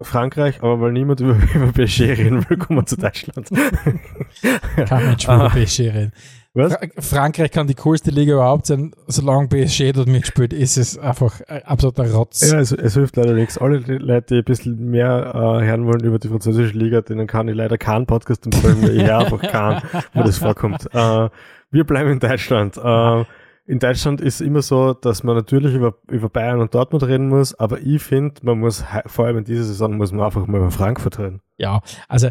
Frankreich, aber weil niemand über, über PSG reden will, kommen wir zu Deutschland. Mensch will über PSG reden. Was? Frankreich kann die coolste Liga überhaupt sein, solange PSG dort mitspielt, ist es einfach ein absoluter Rotz. Ja, es, es hilft leider nichts. Alle Leute, die ein bisschen mehr äh, hören wollen über die französische Liga, denen kann ich leider keinen Podcast empfehlen, weil ich höre einfach keinen, wo das vorkommt. Äh, wir bleiben in Deutschland. Äh, in Deutschland ist immer so, dass man natürlich über, über Bayern und Dortmund reden muss, aber ich finde, man muss, vor allem in dieser Saison, muss man einfach mal über Frankfurt reden. Ja, also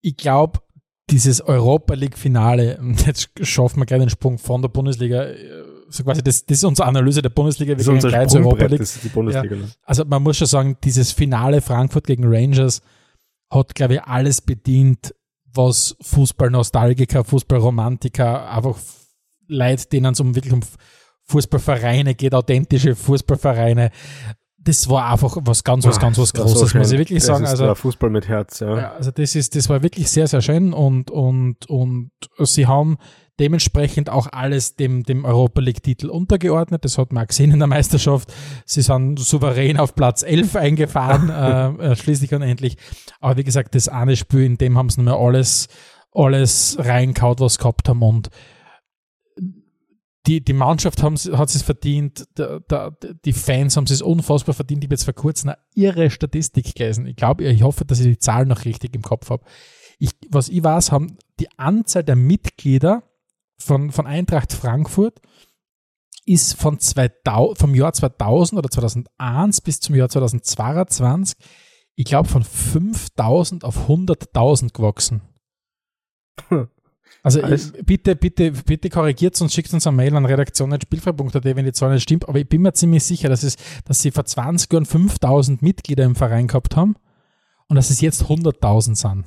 ich glaube, dieses Europa League-Finale, jetzt schaffen wir gleich den Sprung von der Bundesliga, äh, so quasi, das, das ist unsere Analyse der Bundesliga, wir gehen gleich zur Europa League. Ja. Also man muss schon sagen, dieses Finale Frankfurt gegen Rangers hat, glaube ich, alles bedient, was Fußball-Nostalgiker, Fußball-Romantiker, einfach Leute, denen es um wirklich um Fußballvereine geht, authentische Fußballvereine, das war einfach was ganz, was ganz, was Großes, so muss ich wirklich das sagen. Ist also Fußball mit Herz, ja. ja. Also das ist, das war wirklich sehr, sehr schön und, und, und sie haben dementsprechend auch alles dem, dem Europa League-Titel untergeordnet. Das hat man auch gesehen in der Meisterschaft. Sie sind souverän auf Platz 11 eingefahren, äh, äh, schließlich und endlich. Aber wie gesagt, das eine Spiel, in dem haben sie nochmal alles, alles reinkaut, was sie gehabt haben und die, die Mannschaft haben, hat es verdient, der, der, die Fans haben es unfassbar verdient. Ich habe jetzt vor kurzem eine irre Statistik gelesen. Ich glaube, ich hoffe, dass ich die Zahlen noch richtig im Kopf habe. Ich, was ich weiß, haben die Anzahl der Mitglieder von, von Eintracht Frankfurt ist von 2000, vom Jahr 2000 oder 2001 bis zum Jahr 2022, ich glaube, von 5000 auf 100.000 gewachsen. Hm. Also ich, bitte, bitte, bitte korrigiert uns, schickt uns eine Mail an redaktion.spielfrei.at, wenn die Zahl nicht stimmt. Aber ich bin mir ziemlich sicher, dass, es, dass sie vor 20 Jahren 5000 Mitglieder im Verein gehabt haben und dass es jetzt 100.000 sind.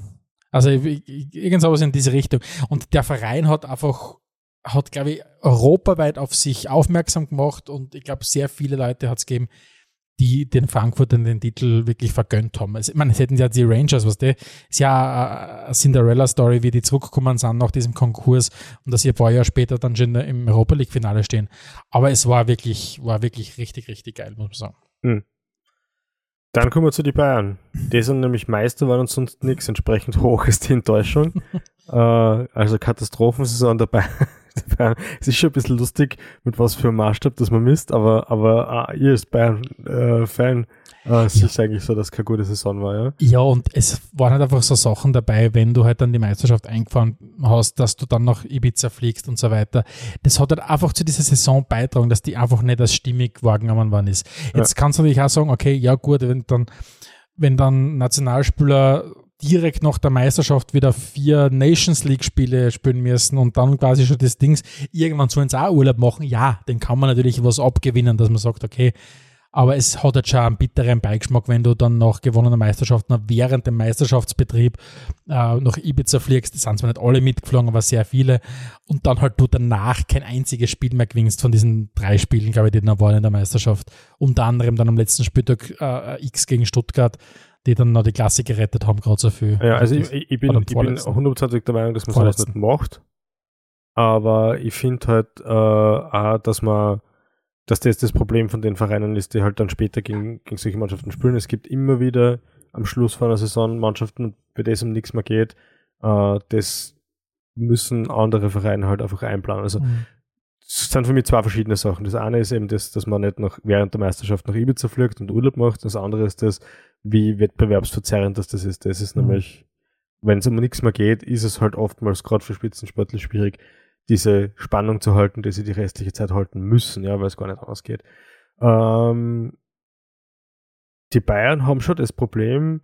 Also irgendwas in diese Richtung. Und der Verein hat einfach, hat, glaube ich, europaweit auf sich aufmerksam gemacht und ich glaube, sehr viele Leute hat es gegeben, die den Frankfurtern den Titel wirklich vergönnt haben. Also, ich meine, es hätten ja die Rangers, was der ist ja eine Cinderella-Story, wie die zurückgekommen sind nach diesem Konkurs und dass sie ein paar Jahre später dann schon im Europa League-Finale stehen. Aber es war wirklich, war wirklich richtig, richtig geil, muss man sagen. Hm. Dann kommen wir zu den Bayern. Die sind nämlich Meister, waren uns sonst nichts. Entsprechend hoch ist die Enttäuschung. äh, also Katastrophensaison dabei. es ist schon ein bisschen lustig, mit was für einem Maßstab das man misst, aber, aber äh, ihr als Bayern-Fan äh, es ja. ist eigentlich so, dass keine gute Saison war, ja. Ja, und es waren halt einfach so Sachen dabei, wenn du halt dann die Meisterschaft eingefahren hast, dass du dann nach Ibiza fliegst und so weiter. Das hat halt einfach zu dieser Saison beitragen, dass die einfach nicht als stimmig wahrgenommen worden ist. Jetzt ja. kannst du natürlich auch sagen, okay, ja gut, wenn dann, wenn dann Nationalspieler direkt nach der Meisterschaft wieder vier Nations League Spiele spielen müssen und dann quasi schon das Dings irgendwann sollen sie auch Urlaub machen. Ja, den kann man natürlich was abgewinnen, dass man sagt, okay, aber es hat halt schon einen bitteren Beigeschmack, wenn du dann nach gewonnener Meisterschaft noch während dem Meisterschaftsbetrieb äh, nach Ibiza fliegst. Das sind zwar nicht alle mitgeflogen, aber sehr viele. Und dann halt du danach kein einziges Spiel mehr gewinnst von diesen drei Spielen, glaube ich, die noch waren in der Meisterschaft. Unter anderem dann am letzten Spieltag äh, X gegen Stuttgart die dann noch die Klasse gerettet haben, gerade so viel. Ja, also ich, ich, bin, ich bin hundertprozentig der Meinung, dass man sowas nicht macht. Aber ich finde halt äh, auch, dass man, dass das das Problem von den Vereinen ist, die halt dann später gegen, gegen solche Mannschaften spielen. Es gibt immer wieder am Schluss von einer Saison Mannschaften, bei denen es um nichts mehr geht. Äh, das müssen andere Vereine halt einfach einplanen. Also mhm. es sind für mich zwei verschiedene Sachen. Das eine ist eben das, dass man nicht noch während der Meisterschaft nach Ibiza fliegt und Urlaub macht. Das andere ist das, wie wettbewerbsverzerrend das, das ist. Das ist mhm. nämlich, wenn es um nichts mehr geht, ist es halt oftmals gerade für Spitzensportler schwierig, diese Spannung zu halten, die sie die restliche Zeit halten müssen, ja, weil es gar nicht ausgeht. Ähm, die Bayern haben schon das Problem,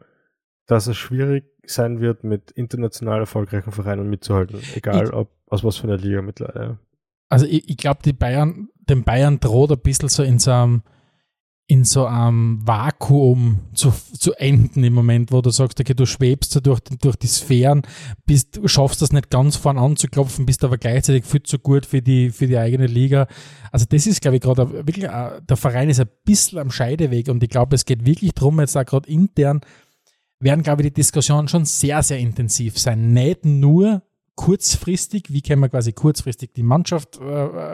dass es schwierig sein wird, mit international erfolgreichen Vereinen mitzuhalten, egal ich, ob aus was für einer Liga mittlerweile. Also ich, ich glaube, die Bayern, den Bayern droht ein bisschen so in so einem in so einem Vakuum zu, zu enden im Moment, wo du sagst, okay, du schwebst so durch, durch die Sphären, bist, schaffst das nicht ganz vorn anzuklopfen, bist aber gleichzeitig viel zu gut für die, für die eigene Liga. Also das ist, glaube ich, gerade wirklich, der Verein ist ein bisschen am Scheideweg und ich glaube, es geht wirklich darum, jetzt auch gerade intern, werden, glaube ich, die Diskussionen schon sehr, sehr intensiv sein. Nicht nur kurzfristig, wie können wir quasi kurzfristig die Mannschaft äh,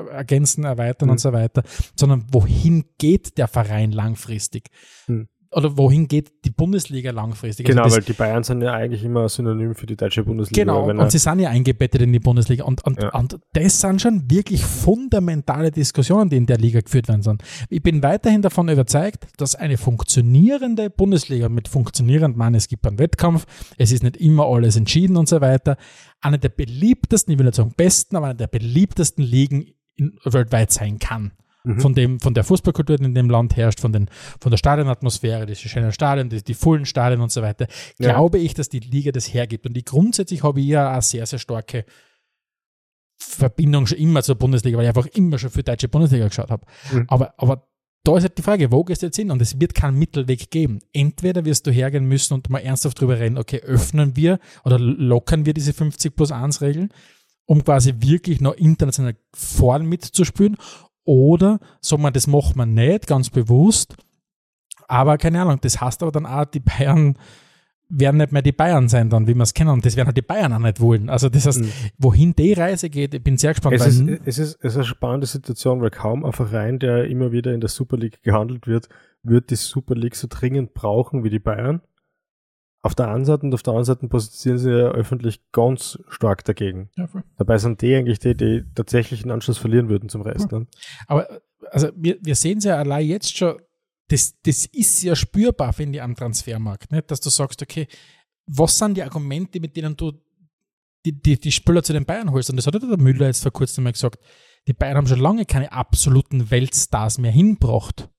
ergänzen, erweitern mhm. und so weiter, sondern wohin geht der Verein langfristig? Mhm oder wohin geht die Bundesliga langfristig? Also genau, also weil die Bayern sind ja eigentlich immer synonym für die deutsche Bundesliga. Genau, und sie sind ja eingebettet in die Bundesliga. Und, und, ja. und das sind schon wirklich fundamentale Diskussionen, die in der Liga geführt werden sollen. Ich bin weiterhin davon überzeugt, dass eine funktionierende Bundesliga mit funktionierend, man, es gibt einen Wettkampf, es ist nicht immer alles entschieden und so weiter, eine der beliebtesten, ich will nicht sagen besten, aber eine der beliebtesten Ligen in, weltweit sein kann mhm. von, dem, von der Fußballkultur, die in dem Land herrscht, von, den, von der Stadionatmosphäre, die schönen Stadien, die, die vollen Stadien und so weiter, ja. glaube ich, dass die Liga das hergibt. Und die grundsätzlich habe ich ja eine sehr, sehr starke Verbindung schon immer zur Bundesliga, weil ich einfach immer schon für deutsche Bundesliga geschaut habe. Mhm. Aber, aber da ist halt die Frage, wo gehst du jetzt hin? Und es wird keinen Mittelweg geben. Entweder wirst du hergehen müssen und mal ernsthaft drüber reden, okay, öffnen wir oder lockern wir diese 50 plus 1 Regeln, um quasi wirklich noch international vorn mitzuspielen, oder sagt man, das macht man nicht ganz bewusst Aber keine Ahnung, das heißt aber dann auch, die Bayern werden nicht mehr die Bayern sein dann, wie wir es kennen. Und das werden halt die Bayern auch nicht wollen. Also das heißt, mhm. wohin die Reise geht, ich bin sehr gespannt. Es ist, es, ist, es ist eine spannende Situation, weil kaum ein Verein, der immer wieder in der Super League gehandelt wird, wird die Super League so dringend brauchen wie die Bayern. Auf der einen Seite und auf der anderen Seite positionieren sie ja öffentlich ganz stark dagegen. Ja, Dabei sind die eigentlich die, die tatsächlich den Anschluss verlieren würden zum Rest. Ja. Aber also wir, wir sehen es ja allein jetzt schon, das, das ist ja spürbar, finde ich, am Transfermarkt. Nicht? Dass du sagst, okay, was sind die Argumente, mit denen du die, die, die Spieler zu den Bayern holst? Und das hat ja der Müller jetzt vor kurzem mal gesagt. Die Bayern haben schon lange keine absoluten Weltstars mehr hinbracht.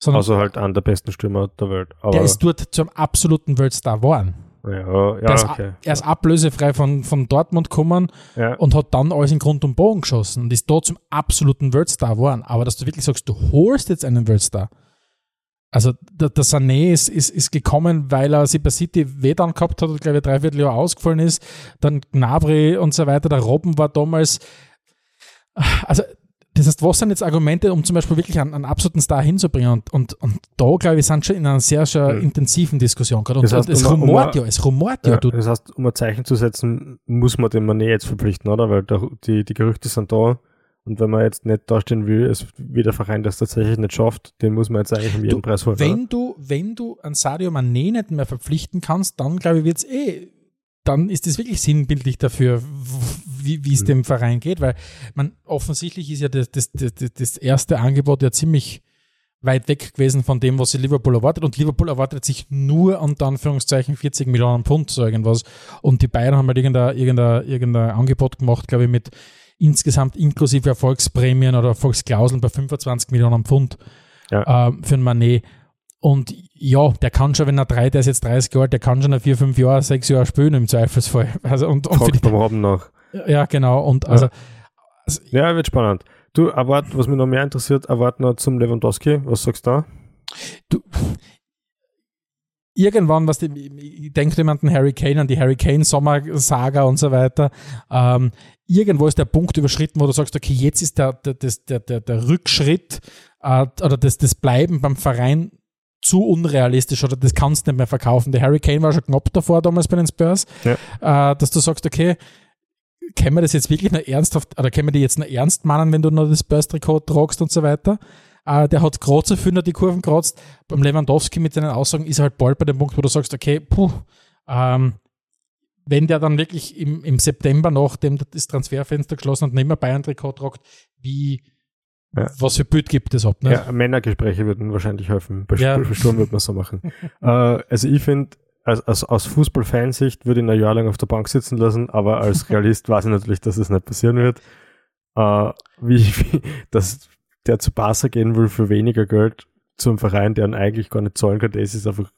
Sondern also halt an der besten Stürmer der Welt. Aber der ist dort zum absoluten Weltstar geworden. Ja, ja, ist, okay. Er ist ablösefrei von, von Dortmund gekommen ja. und hat dann alles in Grund und Bogen geschossen und ist dort zum absoluten Weltstar geworden. Aber dass du wirklich sagst, du holst jetzt einen Weltstar. Also der, der Sané ist, ist, ist gekommen, weil er sie bei City weh dann gehabt hat, glaube ich, dreiviertel Jahr ausgefallen ist. Dann Gnabry und so weiter. Der Robben war damals. Also das heißt, was sind jetzt Argumente, um zum Beispiel wirklich einen, einen absoluten Star hinzubringen? Und, und, und da, glaube ich, sind schon in einer sehr, sehr mhm. intensiven Diskussion gerade. Und das heißt, es um, rumort um, ja, es rumort ja. ja das heißt, um ein Zeichen zu setzen, muss man den Mané jetzt verpflichten, oder? Weil der, die, die Gerüchte sind da. Und wenn man jetzt nicht dastehen will, es, wie der Verein das tatsächlich nicht schafft, den muss man jetzt eigentlich um jeden du, Preis holen. Wenn du, wenn du an Sadio Mané nicht mehr verpflichten kannst, dann glaube ich, wird es eh dann ist es wirklich sinnbildlich dafür, wie es mhm. dem Verein geht, weil man offensichtlich ist ja das, das, das, das erste Angebot ja ziemlich weit weg gewesen von dem, was sich Liverpool erwartet. Und Liverpool erwartet sich nur unter Anführungszeichen 40 Millionen Pfund, so irgendwas. Und die Bayern haben halt irgendein, irgendein, irgendein Angebot gemacht, glaube ich, mit insgesamt inklusive Erfolgsprämien oder Erfolgsklauseln bei 25 Millionen Pfund ja. äh, für einen Manet. Und ja, der kann schon, wenn er drei, der ist jetzt 30 Jahre alt, der kann schon nach vier, fünf Jahre, sechs Jahre spielen im Zweifelsfall. Also, und, und Fragt beim Robben noch. Ja, genau. Und also, ja. also, ja, wird spannend. Du, erwart, was mich noch mehr interessiert, erwarten noch zum Lewandowski. Was sagst du da? Du, irgendwann, was die, ich denke jemanden Harry Kane an die Harry Kane Sommer-Saga und so weiter. Ähm, irgendwo ist der Punkt überschritten, wo du sagst, okay, jetzt ist der, der, der, der, der Rückschritt äh, oder das, das Bleiben beim Verein zu unrealistisch oder das kannst du nicht mehr verkaufen. Der Harry Kane war schon knapp davor damals bei den Spurs, ja. äh, dass du sagst, okay, können wir das jetzt wirklich noch ernsthaft, oder können wir die jetzt noch ernst meinen, wenn du noch das Spurs-Trikot tragst und so weiter? Äh, der hat gerade so viel noch die Kurven kratzt. Beim Lewandowski mit seinen Aussagen ist er halt bald bei dem Punkt, wo du sagst, okay, puh, ähm, wenn der dann wirklich im, im September, nachdem das Transferfenster geschlossen hat, nicht mehr Bayern-Trikot tragt, wie, ja. Was für Bild gibt es ab? Ne? Ja, Männergespräche würden wahrscheinlich helfen. Bei ja. Sturm würde man so machen. äh, also ich finde, als, als, aus Fußballfansicht würde ich ihn ein Jahr lang auf der Bank sitzen lassen, aber als Realist weiß ich natürlich, dass es nicht passieren wird. Äh, wie, wie, dass der zu Barca gehen will für weniger Geld zum Verein, der ihn eigentlich gar nicht zahlen kann, das ist einfach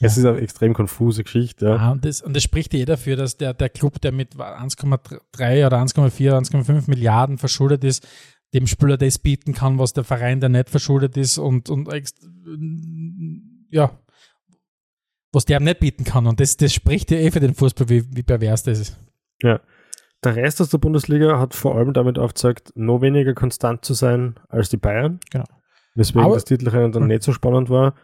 es ist eine extrem konfuse Geschichte. Ja. Ah, und, das, und das spricht ja eh dafür, dass der, der Club, der mit 1,3 oder 1,4, 1,5 Milliarden verschuldet ist, dem Spieler das bieten kann, was der Verein, der nicht verschuldet ist und, und ja, was der nicht bieten kann. Und das, das spricht ja eh für den Fußball, wie, wie pervers das ist. Ja. Der Rest aus der Bundesliga hat vor allem damit aufgezeigt, noch weniger konstant zu sein als die Bayern. Genau. Weswegen Aber, das Titelrennen dann nicht so spannend war.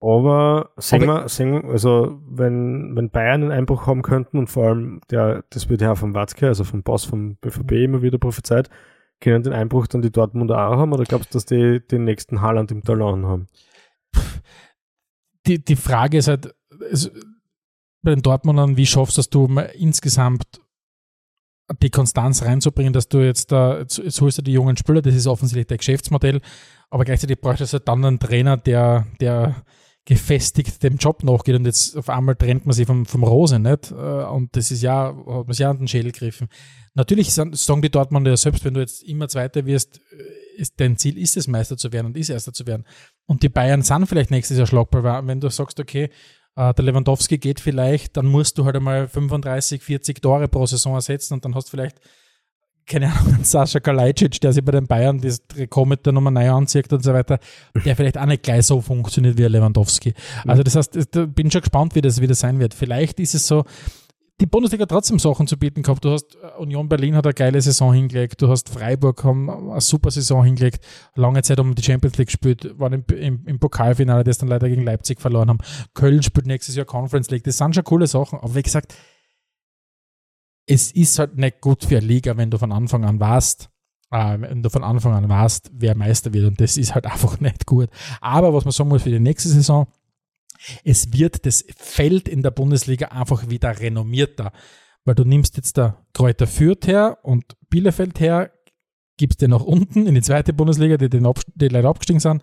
Aber sehen wir, sehen, also wenn, wenn Bayern einen Einbruch haben könnten und vor allem der, das wird ja vom Watzke, also vom Boss vom BVB immer wieder prophezeit, können den Einbruch dann die Dortmunder auch haben oder glaubst du, dass die den nächsten Haaland im Talon haben? Die, die Frage ist halt, es, bei den Dortmundern, wie schaffst du es, du insgesamt die Konstanz reinzubringen, dass du jetzt da, jetzt, holst du die jungen Spieler, das ist offensichtlich der Geschäftsmodell, aber gleichzeitig bräuchtest du halt dann einen Trainer, der, der gefestigt dem Job nachgeht und jetzt auf einmal trennt man sich vom, vom Rose, nicht? Äh, und das ist ja, hat man sich ja an den Schädel gegriffen. Natürlich sagen die Dortmunder ja selbst, wenn du jetzt immer Zweiter wirst, äh, ist, dein Ziel ist es, Meister zu werden und ist Erster zu werden. Und die Bayern sind vielleicht nächstes Jahr schlagbar, wenn du sagst, okay, äh, der Lewandowski geht vielleicht, dann musst du halt einmal 35, 40 Tore pro Saison ersetzen und dann hast du vielleicht keine Ahnung, Sascha Kalajdzic, der sich bei den Bayern das Trikot mit der Nummer 9 anzieht und so weiter, der vielleicht auch nicht gleich so funktioniert wie Lewandowski. Also das heißt, ich bin schon gespannt, wie das wieder sein wird. Vielleicht ist es so, die Bundesliga trotzdem Sachen zu bieten gehabt. Du hast äh, Union Berlin hat eine geile Saison hingelegt, du hast Freiburg haben eine super Saison hingelegt, lange Zeit um die Champions League gespielt, waren im, im, im Pokalfinale, das dann leider gegen Leipzig verloren haben. Köln spielt nächstes Jahr Conference League. Das sind schon coole Sachen, aber wie gesagt, es ist halt nicht gut für eine Liga, wenn du von Anfang an warst, äh, wenn du von Anfang an weißt, wer Meister wird. Und das ist halt einfach nicht gut. Aber was man sagen muss für die nächste Saison, es wird das Feld in der Bundesliga einfach wieder renommierter. Weil du nimmst jetzt da Kräuter Fürth her und Bielefeld her, gibst den nach unten in die zweite Bundesliga, die, den die leider abgestiegen sind,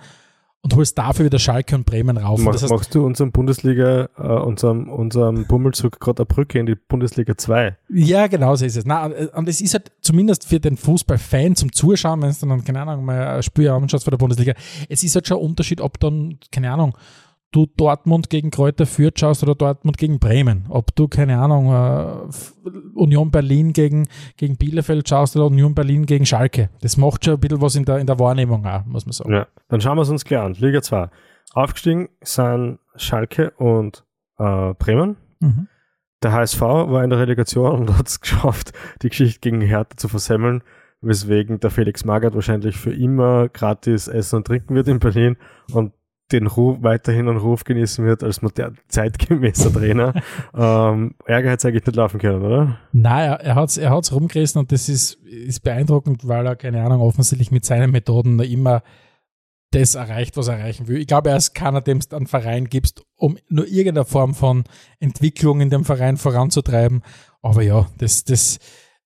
und holst dafür wieder Schalke und Bremen rauf. Mach, das heißt, machst du unserem Bundesliga, äh, unserem, unserem Bummelzug gerade eine Brücke in die Bundesliga 2? Ja, genau so ist es. Na, und es ist halt zumindest für den Fußballfan zum Zuschauen, wenn es dann, keine Ahnung, mal ein Spiel anschaust von der Bundesliga, es ist halt schon ein Unterschied, ob dann, keine Ahnung, du Dortmund gegen Kräuter Fürth schaust oder Dortmund gegen Bremen. Ob du, keine Ahnung, äh, Union Berlin gegen, gegen Bielefeld schaust oder Union Berlin gegen Schalke. Das macht schon ein bisschen was in der, in der Wahrnehmung auch, muss man sagen. Ja, dann schauen wir es uns gleich an. Liga 2. Aufgestiegen sind Schalke und äh, Bremen. Mhm. Der HSV war in der Relegation und hat es geschafft, die Geschichte gegen Hertha zu versemmeln, weswegen der Felix Magath wahrscheinlich für immer gratis essen und trinken wird in Berlin und den Ruf, weiterhin einen Ruf genießen wird als modern, zeitgemäßer Trainer. ähm, Ärger hätte es eigentlich nicht laufen können, oder? Nein, er, er hat es er hat's rumgerissen und das ist, ist beeindruckend, weil er, keine Ahnung, offensichtlich mit seinen Methoden immer das erreicht, was er erreichen will. Ich glaube, er ist keiner, dem du einen Verein gibst, um nur irgendeine Form von Entwicklung in dem Verein voranzutreiben. Aber ja, das, das,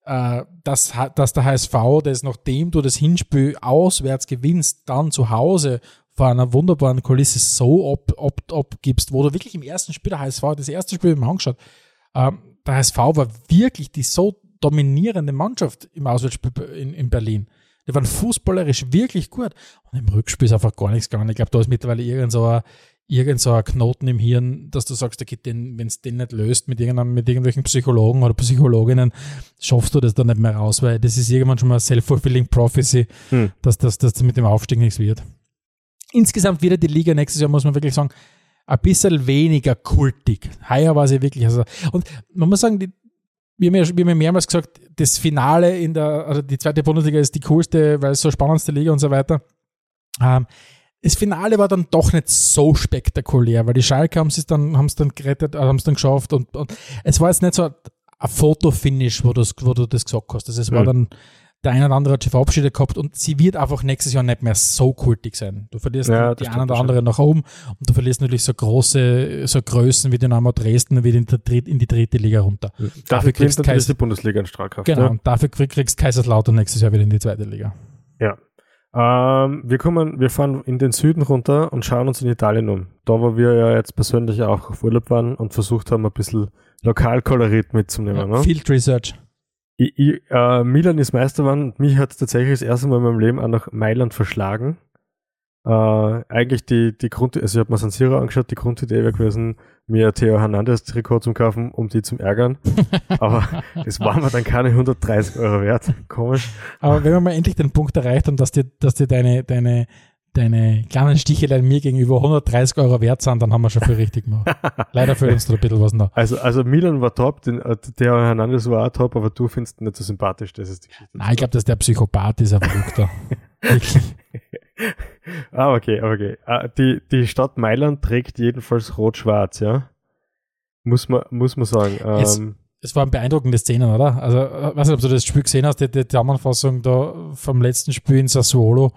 äh, dass, dass der HSV, das nachdem du das Hinspiel auswärts gewinnst, dann zu Hause vor einer wunderbaren Kulisse so ab, ab, abgibst, wo du wirklich im ersten Spiel der HSV, das erste Spiel im angeschaut, ähm, der HSV war wirklich die so dominierende Mannschaft im Auswärtsspiel in, in Berlin. Die waren fußballerisch wirklich gut. Und im Rückspiel ist einfach gar nichts gegangen. Ich glaube, da ist mittlerweile irgend so ein, irgend so ein Knoten im Hirn, dass du sagst, wenn es den nicht löst mit, mit irgendwelchen Psychologen oder Psychologinnen, schaffst du das dann nicht mehr raus, weil das ist irgendwann schon mal self-fulfilling prophecy, hm. dass das dass mit dem Aufstieg nichts wird insgesamt wieder die Liga nächstes Jahr, muss man wirklich sagen, ein bisschen weniger kultig. Heuer war sie wirklich. Also, und man muss sagen, die, wir haben, ja, wir haben ja mehrmals gesagt, das Finale in der, also die zweite Bundesliga ist die coolste, weil es so spannendste Liga und so weiter. Ähm, das Finale war dann doch nicht so spektakulär, weil die Schalke haben es dann, dann gerettet, äh, haben es dann geschafft und, und, es war jetzt nicht so ein Fotofinish, wo, wo du das gesagt hast. Also es war dann der eine oder andere hat schon verabschiedet gehabt und sie wird einfach nächstes Jahr nicht mehr so kultig sein. Du verlierst ja, die eine oder andere nach oben und du verlierst natürlich so große, so Größen wie Dynamo Dresden wieder in, die dritte Liga runter. Ja. Dafür, dafür kriegst du die Bundesliga in Strahlkraft. Genau, ja. und dafür kriegst Kaiserslautern nächstes Jahr wieder in die zweite Liga. Ja. Ähm, wir kommen, wir fahren in den Süden runter und schauen uns in Italien um. Da, wo wir ja jetzt persönlich auch auf Urlaub waren und versucht haben, ein bisschen Lokalkolorit mitzunehmen. Ja, ne? Field Research. Ich, ich, äh, Milan ist Meister geworden und mich hat es tatsächlich das erste Mal in meinem Leben auch nach Mailand verschlagen. Äh, eigentlich die, die Grund, also ich habe mir San Siro angeschaut, die Grundidee wäre gewesen, mir Theo Hernandez Trikot zu kaufen, um die zu ärgern. Aber das war mir dann keine 130 Euro wert. Komisch. Aber wenn wir mal endlich den Punkt erreicht haben, dass dir, dass dir deine, deine, deine kleinen Sticheleien mir gegenüber 130 Euro wert sind, dann haben wir schon viel richtig gemacht. Leider fehlt uns da ein bisschen was noch. Also, also Milan war top, den, äh, der Hernandez war auch top, aber du findest ihn nicht so sympathisch, das ist die Geschichte. Nein, ich glaube, dass der Psychopath ist, ein Verrückter. Wirklich. ah, okay, okay. Ah, die, die Stadt Mailand trägt jedenfalls rot-schwarz, ja? Muss man, muss man sagen. Es, ähm, es waren beeindruckende Szenen, oder? Also, ich weiß nicht, ob du das Spiel gesehen hast, die, die Zusammenfassung da vom letzten Spiel in Sassuolo.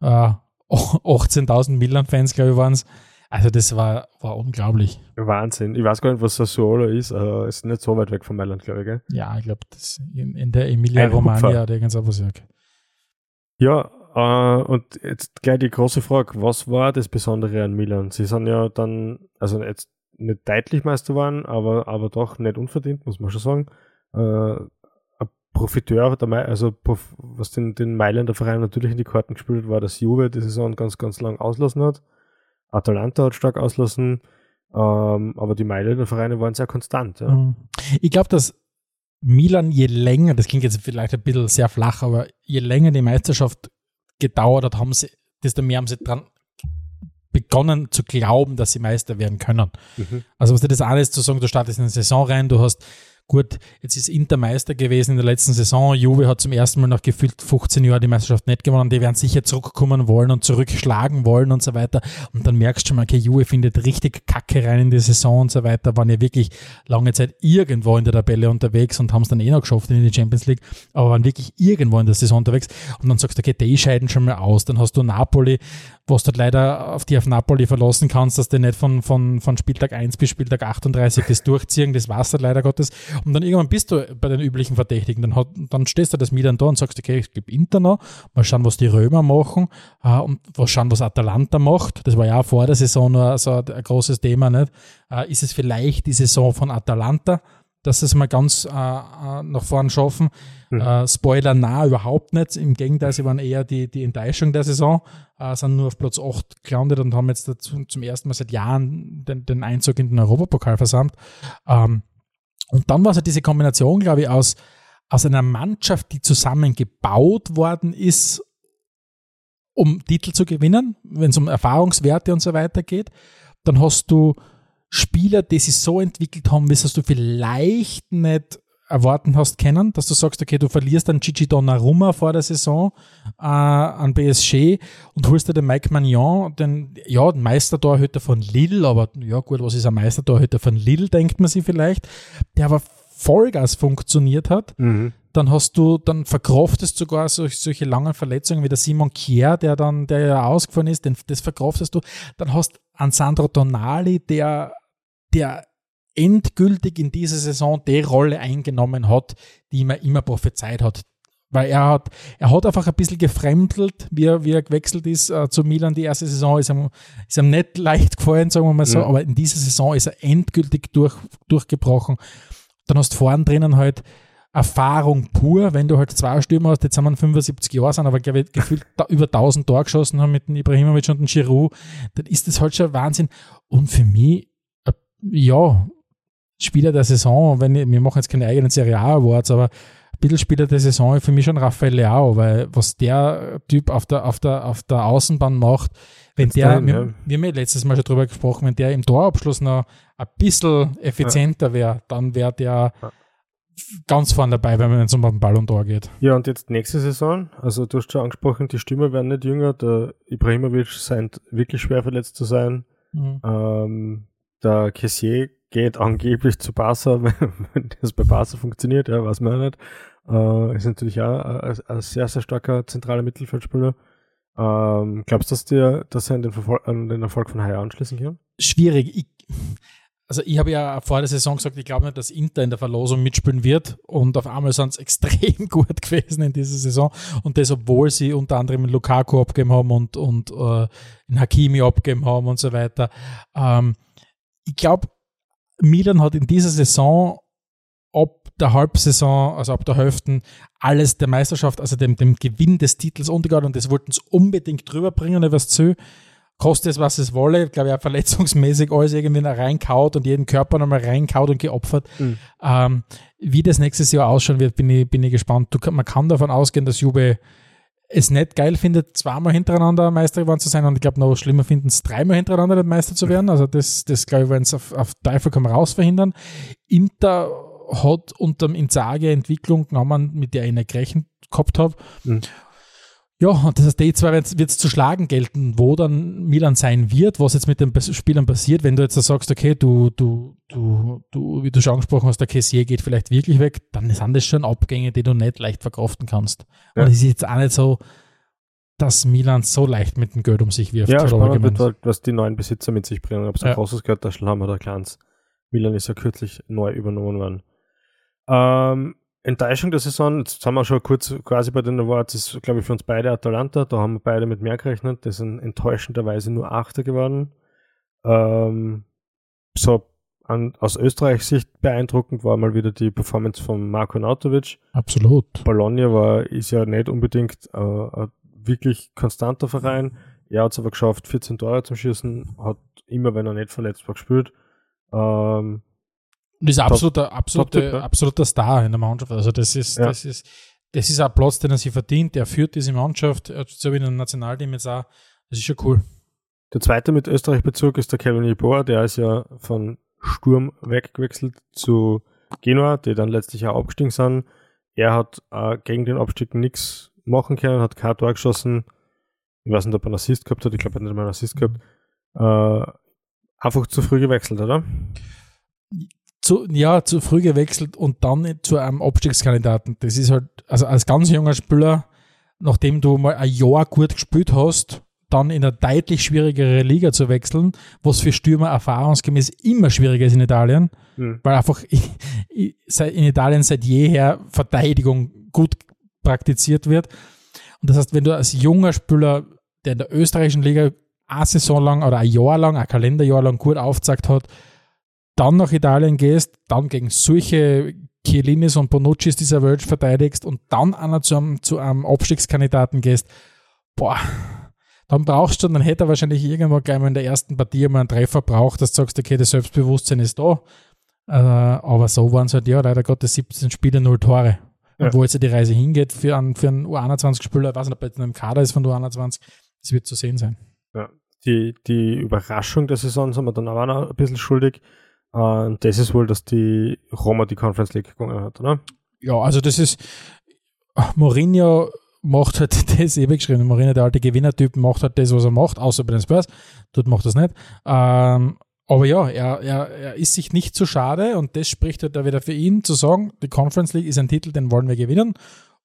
Äh, 18.000 Milan-Fans, glaube ich, waren es. Also das war, war unglaublich. Wahnsinn. Ich weiß gar nicht, was Sassuolo ist. Uh, ist nicht so weit weg von Mailand, glaube ich. Gell? Ja, ich glaube, in, in, der Emilia-Romagna oder irgend sowas. Ja, uh, und jetzt gleich die große Frage. Was war das Besondere an Milan? Sie sind ja dann, also jetzt nicht deutlich Meister waren, aber, aber doch nicht unverdient, muss man schon sagen. Uh, Profiteur, der also was den, den Mailänder Verein natürlich in die Karten gespielt hat, war, dass Juve die Saison ganz, ganz lang auslassen hat. Atalanta hat stark auslassen, ähm, aber die Mailänder Vereine waren sehr konstant. Ja. Mhm. Ich glaube, dass Milan je länger, das klingt jetzt vielleicht ein bisschen sehr flach, aber je länger die Meisterschaft gedauert hat, haben sie, desto mehr haben sie dran begonnen zu glauben, dass sie Meister werden können. Mhm. Also was das eine ist zu sagen, du startest in eine Saison rein, du hast gut, jetzt ist Inter Meister gewesen in der letzten Saison. Juve hat zum ersten Mal nach gefühlt 15 Jahren die Meisterschaft nicht gewonnen. Die werden sicher zurückkommen wollen und zurückschlagen wollen und so weiter. Und dann merkst du schon mal, okay, Juve findet richtig Kacke rein in die Saison und so weiter. Waren ja wirklich lange Zeit irgendwo in der Tabelle unterwegs und haben es dann eh noch geschafft in die Champions League, aber waren wirklich irgendwo in der Saison unterwegs. Und dann sagst du, okay, die scheiden schon mal aus. Dann hast du Napoli, was du leider auf die auf Napoli verlassen kannst, dass die nicht von, von, von Spieltag 1 bis Spieltag 38 das durchziehen, das war's dann leider Gottes. Und dann irgendwann bist du bei den üblichen Verdächtigen. Dann, hat, dann stehst du das Milan da und sagst, okay, ich gebe Inter noch, mal schauen, was die Römer machen äh, und was schauen, was Atalanta macht. Das war ja auch vor der Saison nur so ein, ein großes Thema. Nicht? Äh, ist es vielleicht die Saison von Atalanta, dass sie es mal ganz äh, äh nach vorn schaffen? Mhm. Äh, Spoiler nah überhaupt nicht. Im Gegenteil, sie waren eher die, die Enttäuschung der Saison, äh, sind nur auf Platz 8 gelandet und haben jetzt dazu, zum ersten Mal seit Jahren den, den Einzug in den Europapokal versammelt. Ähm, und dann war es ja diese Kombination, glaube ich, aus, aus einer Mannschaft, die zusammengebaut worden ist, um Titel zu gewinnen, wenn es um Erfahrungswerte und so weiter geht. Dann hast du Spieler, die sich so entwickelt haben, wie es du vielleicht nicht erwarten hast kennen, dass du sagst, okay, du verlierst dann Gigi Donnarumma vor der Saison äh, an PSG und holst dir den Mike Magnon, den, ja, den Meistertorhüter von Lille, aber ja gut, was ist ein Meistertorhüter von Lille, denkt man sich vielleicht, der aber Vollgas funktioniert hat. Mhm. Dann hast du, dann verkraftest sogar solche, solche langen Verletzungen wie der Simon Kier, der dann, der ja ausgefallen ist, den, das verkraftest du. Dann hast an Sandro Tonali, der, der endgültig in dieser Saison die Rolle eingenommen hat, die man immer prophezeit hat. Weil er hat, er hat einfach ein bisschen gefremdelt, wie er, wie er gewechselt ist äh, zu Milan. Die erste Saison ist ihm, ist ihm nicht leicht gefallen, sagen wir mal so, ja. aber in dieser Saison ist er endgültig durch, durchgebrochen. Dann hast du vorn drinnen halt Erfahrung pur, wenn du halt zwei Stürmer hast, jetzt haben wir 75 Jahre sind, aber glaube ich, gefühlt über 1000 Tor geschossen haben mit dem Ibrahimovic und dem Giroud, dann ist das halt schon Wahnsinn. Und für mich, ja, Spieler der Saison, wenn ich, wir machen jetzt keine eigenen Serie A Awards, aber ein bisschen Spieler der Saison für mich schon Raphael Leao, weil was der Typ auf der, auf der, auf der Außenbahn macht, wenn jetzt der, dann, wir, ja. wir haben ja letztes Mal schon drüber gesprochen, wenn der im Torabschluss noch ein bisschen effizienter wäre, dann wäre der ja. ganz vorne dabei, wenn man um den Ball und Tor geht. Ja, und jetzt nächste Saison, also du hast schon angesprochen, die Stürmer werden nicht jünger, der Ibrahimovic scheint wirklich schwer verletzt zu sein. Mhm. Ähm, der Kessier geht angeblich zu Barca, wenn das bei Barca funktioniert, ja, weiß man ja nicht. Äh, ist natürlich auch ein, ein, sehr, sehr starker zentraler Mittelfeldspieler. Ähm, glaubst du, dass, der, dass er an den, an den Erfolg von Haier anschließen kann? Schwierig. Ich, also ich habe ja vor der Saison gesagt, ich glaube nicht, dass Inter in der Verlosung mitspielen wird und auf einmal sind es extrem gut gewesen in dieser Saison und das, obwohl sie unter anderem Lukaku abgegeben haben und, und äh, in Hakimi abgegeben haben und so weiter. Ähm, ich glaube, Milan hat in dieser Saison ab der Halbsaison, also ab der Hälfte, alles der Meisterschaft, also dem, dem Gewinn des Titels untergegangen und das wollten sie unbedingt drüber bringen, über das Ziel. Kostet es, was es wolle, ich glaube ich, auch verletzungsmäßig alles irgendwie reinkaut und jeden Körper nochmal reinkaut und geopfert. Mhm. Ähm, wie das nächstes Jahr ausschauen wird, bin ich, bin ich gespannt. Du, man kann davon ausgehen, dass Juve es nicht geil findet, zweimal hintereinander Meister geworden zu sein und ich glaube noch schlimmer finden es dreimal hintereinander Meister zu werden. Also das, das glaube ich, wenn es auf, auf Teufel komm raus verhindern. Inter hat unter dem Inzage Entwicklung genommen, mit der ich nicht gerechnet gehabt habe. Mhm. Ja, und das heißt, die zwei wird es zu schlagen gelten, wo dann Milan sein wird, was jetzt mit den Spielern passiert, wenn du jetzt sagst, okay, du, du, du, du, wie du schon angesprochen hast, der Kessier geht vielleicht wirklich weg, dann sind das schon Abgänge, die du nicht leicht verkraften kannst. Ja. Und es ist jetzt auch nicht so, dass Milan so leicht mit dem Geld um sich wirft. Ja, spannend wird halt, was die neuen Besitzer mit sich bringen. Ob es ein ja. großes Geld, da haben oder kleins. Milan ist ja kürzlich neu übernommen worden. Ähm, Enttäuschung der Saison, jetzt haben wir schon kurz quasi bei den Awards, ist glaube ich für uns beide Atalanta, da haben wir beide mit mehr gerechnet, die sind enttäuschenderweise nur Achter geworden. Ähm, so an, aus Österreichs Sicht beeindruckend war mal wieder die Performance von Marko Nautovic. Absolut. Bologna war, ist ja nicht unbedingt äh, ein wirklich konstanter Verein. Er hat es aber geschafft, 14 Tore zu schießen, hat immer, wenn er nicht verletzt war, gespielt. Ähm, und ist absoluter, absoluter, top absoluter Star in der Mannschaft. Also das ist, ja. das ist, das ist ein Platz, den er sich verdient. Er führt diese Mannschaft, so wie in einem Nationalteam jetzt auch. Das ist schon cool. Der zweite mit Österreich-Bezug ist der Kevin Jeboa, der ist ja von Sturm weggewechselt zu Genua, die dann letztlich auch abgestiegen sind. Er hat äh, gegen den Abstieg nichts machen können, hat kein Tor geschossen. Ich weiß nicht, ob er einen Assist gehabt hat. Ich glaube, er hat nicht mal einen Assist gehabt. Äh, einfach zu früh gewechselt, oder? Zu, ja, zu früh gewechselt und dann zu einem Abstiegskandidaten. Das ist halt, also als ganz junger Spieler, nachdem du mal ein Jahr gut gespielt hast, dann in eine deutlich schwierigere Liga zu wechseln, was für Stürmer erfahrungsgemäß immer schwieriger ist in Italien, mhm. weil einfach in Italien seit jeher Verteidigung gut praktiziert wird. Und das heißt, wenn du als junger Spieler, der in der österreichischen Liga eine Saison lang oder ein Jahr lang, ein Kalenderjahr lang gut aufgezeigt hat, dann nach Italien gehst, dann gegen solche Chiellinis und Bonuccis dieser Welt verteidigst und dann einer zu einem, zu einem Abstiegskandidaten gehst, boah, dann brauchst du, dann hätte er wahrscheinlich irgendwo gleich mal in der ersten Partie mal einen Treffer braucht, dass du sagst, okay, das Selbstbewusstsein ist da. Äh, aber so waren es halt, ja, leider Gottes 17 Spiele, 0 Tore. Ja. Und wo jetzt die Reise hingeht für einen, für einen U21-Spieler, ich weiß nicht, ob er jetzt in einem Kader ist von U21, das wird zu sehen sein. Ja, die, die Überraschung der Saison sind wir dann auch noch ein bisschen schuldig. Und das ist wohl, dass die Roma die Conference League gewonnen hat, oder? Ja, also das ist Mourinho macht halt das ewig geschrieben. Mourinho, der alte Gewinnertyp, macht halt das, was er macht, außer bei den Spurs. Dort macht es nicht. Ähm, aber ja, er, er, er ist sich nicht zu schade und das spricht halt da wieder für ihn zu sagen, die Conference League ist ein Titel, den wollen wir gewinnen.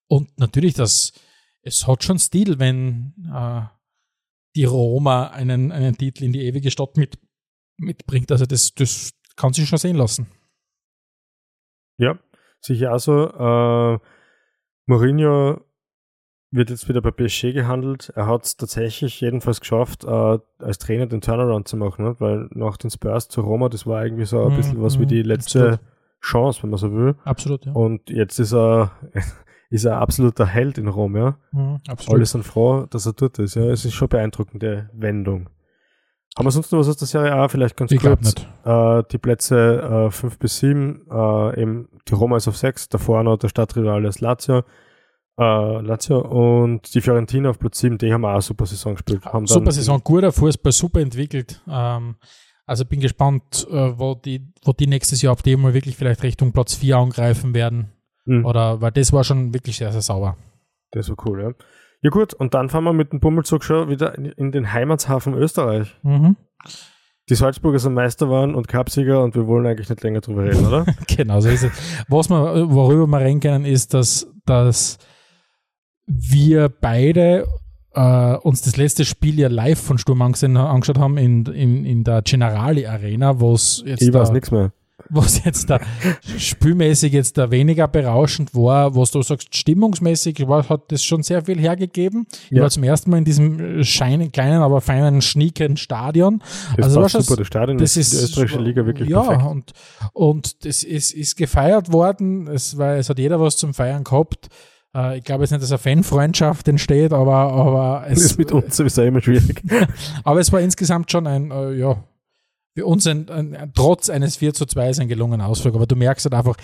Und natürlich, das, es hat schon Stil, wenn äh, die Roma einen, einen Titel in die ewige Stadt mit, mitbringt. Also das, das kann sich schon sehen lassen. Ja, sicher also. Äh, Mourinho wird jetzt wieder bei PSG gehandelt. Er hat es tatsächlich jedenfalls geschafft, äh, als Trainer den Turnaround zu machen, ne? weil nach den Spurs zu Roma, das war irgendwie so ein mhm, bisschen was wie die mhm, letzte absolut. Chance, wenn man so will. Absolut, ja. Und jetzt ist er, ist er absoluter Held in Rom, ja. Mhm, absolut. Alle sind froh, dass er dort ist, ja. Es ist schon beeindruckende Wendung. Haben wir sonst noch was aus der Serie A? Vielleicht ganz ich kurz. Äh, die Plätze 5 äh, bis 7, äh, eben die Roma ist auf 6, davor noch der Stadtrivale ist Lazio äh, Lazio und die Fiorentina auf Platz 7, die haben auch eine super Saison gespielt. Super Saison, guter Fußball, super entwickelt. Ähm, also bin gespannt, äh, wo, die, wo die nächstes Jahr auf dem mal wirklich vielleicht Richtung Platz 4 angreifen werden. Mhm. Oder, weil das war schon wirklich sehr, sehr sauber. Das war cool, ja. Ja gut, und dann fahren wir mit dem Bummelzug schon wieder in, in den Heimatshafen Österreich. Mhm. Die Salzburger sind Meister waren und Cupsieger und wir wollen eigentlich nicht länger drüber reden, oder? genau, so ist es. Was wir, worüber wir reden können, ist, dass, dass wir beide äh, uns das letzte Spiel ja live von Sturm angeschaut haben in, in, in der Generali Arena, wo es jetzt. Ich weiß nichts mehr. Was jetzt da spielmäßig jetzt da weniger berauschend war, was du sagst, stimmungsmäßig war, hat das schon sehr viel hergegeben. Ja. Ich war zum ersten Mal in diesem scheinen, kleinen, aber feinen, schnieken Stadion. Das also war super, das Stadion das ist, die österreichische Liga wirklich ja, perfekt. und, und das ist, ist gefeiert worden. Es, war, es hat jeder was zum Feiern gehabt. Äh, ich glaube jetzt nicht, dass eine Fanfreundschaft entsteht, aber, aber es ist mit uns sowieso immer schwierig. aber es war insgesamt schon ein, äh, ja, für uns ein, ein, trotz eines 4 zu 2 ist ein gelungener Ausflug. Aber du merkst halt einfach,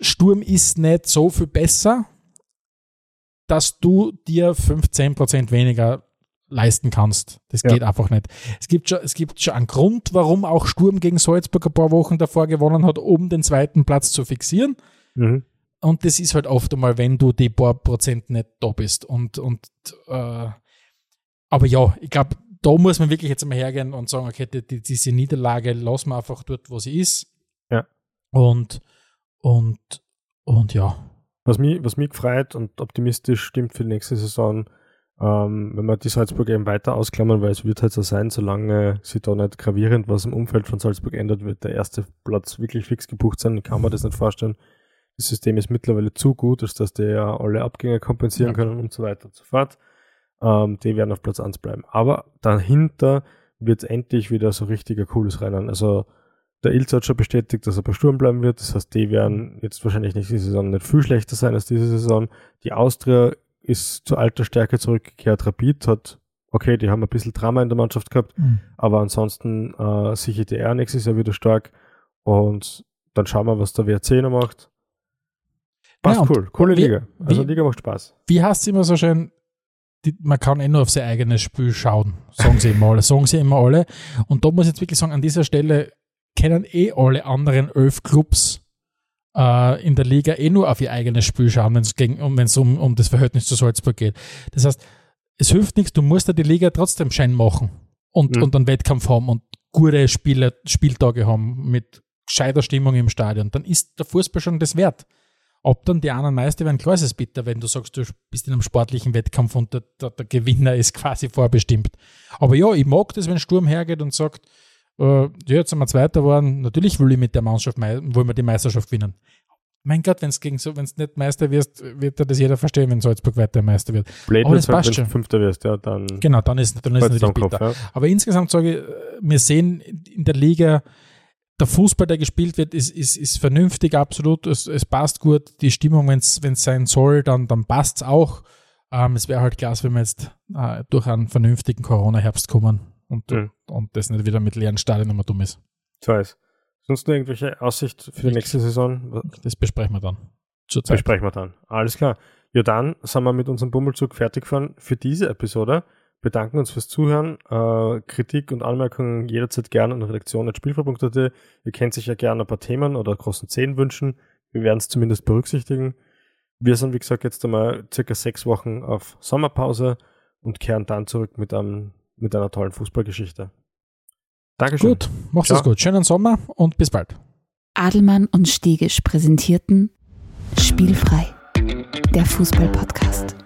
Sturm ist nicht so viel besser, dass du dir 15% weniger leisten kannst. Das ja. geht einfach nicht. Es gibt, schon, es gibt schon einen Grund, warum auch Sturm gegen Salzburg ein paar Wochen davor gewonnen hat, um den zweiten Platz zu fixieren. Mhm. Und das ist halt oft einmal, wenn du die paar Prozent nicht da bist. Und, und äh, aber ja, ich glaube, da muss man wirklich jetzt mal hergehen und sagen, okay, die, die, diese Niederlage lassen wir einfach dort, wo sie ist. Ja. Und, und, und ja. Was mich, was mich gefreut und optimistisch stimmt für die nächste Saison, ähm, wenn wir die Salzburg eben weiter ausklammern, weil es wird halt so sein, solange sie da nicht gravierend was im Umfeld von Salzburg ändert, wird der erste Platz wirklich fix gebucht sein. Kann man das nicht vorstellen das System ist mittlerweile zu gut, als dass die ja alle Abgänge kompensieren ja. können und so weiter und so fort. Ähm, die werden auf Platz 1 bleiben. Aber dahinter wird es endlich wieder so richtig ein cooles Rennen. Also der Ilz hat schon bestätigt, dass er bei Sturm bleiben wird. Das heißt, die werden jetzt wahrscheinlich nächste Saison nicht viel schlechter sein als diese Saison. Die Austria ist zu alter Stärke zurückgekehrt. Rapid hat, okay, die haben ein bisschen Drama in der Mannschaft gehabt, mhm. aber ansonsten äh, sichert die R nächstes Jahr wieder stark. Und dann schauen wir, was der WRC noch macht. Passt ja, cool, coole wie, Liga. Also wie, Liga macht Spaß. Wie heißt es immer so schön, die, man kann eh nur auf sein eigenes Spiel schauen, sagen sie immer alle, sagen sie immer alle. Und da muss ich jetzt wirklich sagen, an dieser Stelle kennen eh alle anderen elf Clubs äh, in der Liga eh nur auf ihr eigenes Spiel schauen, wenn es um, um das Verhältnis zu Salzburg geht. Das heißt, es hilft nichts, du musst ja die Liga trotzdem schein machen und, mhm. und einen Wettkampf haben und gute Spiele, Spieltage haben mit gescheiter Stimmung im Stadion. Dann ist der Fußball schon das wert. Ob dann die anderen Meister werden, klar ist es bitter, wenn du sagst, du bist in einem sportlichen Wettkampf und der, der, der Gewinner ist quasi vorbestimmt. Aber ja, ich mag das, wenn Sturm hergeht und sagt, äh, ja, jetzt sind wir Zweiter geworden, natürlich will ich mit der Mannschaft, wollen wir die Meisterschaft gewinnen. Mein Gott, wenn es gegen so, wenn es nicht Meister wirst, wird das jeder verstehen, wenn Salzburg weiter Meister wird. Blöd Aber das passt schon. Fünfter wirst, ja, dann. Genau, dann ist, dann ist natürlich bitter. Kopf, ja. Aber insgesamt sage ich, wir sehen in der Liga, der Fußball, der gespielt wird, ist, ist, ist vernünftig, absolut. Es, es passt gut. Die Stimmung, wenn es sein soll, dann, dann passt es auch. Ähm, es wäre halt klasse, wenn wir jetzt äh, durch einen vernünftigen Corona-Herbst kommen und, mhm. und das nicht wieder mit leeren Stadien immer dumm ist. Ich weiß. Sonst noch irgendwelche Aussicht für die nächste Saison? Das besprechen wir dann. Zur Zeit. Besprechen wir dann. Alles klar. Ja, dann sind wir mit unserem Bummelzug fertig gefahren für diese Episode. Bedanken uns fürs Zuhören. Äh, Kritik und Anmerkungen jederzeit gerne an redaktion.spielver.at. Ihr kennt sich ja gerne ein paar Themen oder großen Zehn wünschen. Wir werden es zumindest berücksichtigen. Wir sind, wie gesagt, jetzt einmal circa sechs Wochen auf Sommerpause und kehren dann zurück mit, einem, mit einer tollen Fußballgeschichte. Dankeschön. Gut, mach's es gut. Schönen Sommer und bis bald. Adelmann und Stegisch präsentierten Spielfrei, der Fußballpodcast.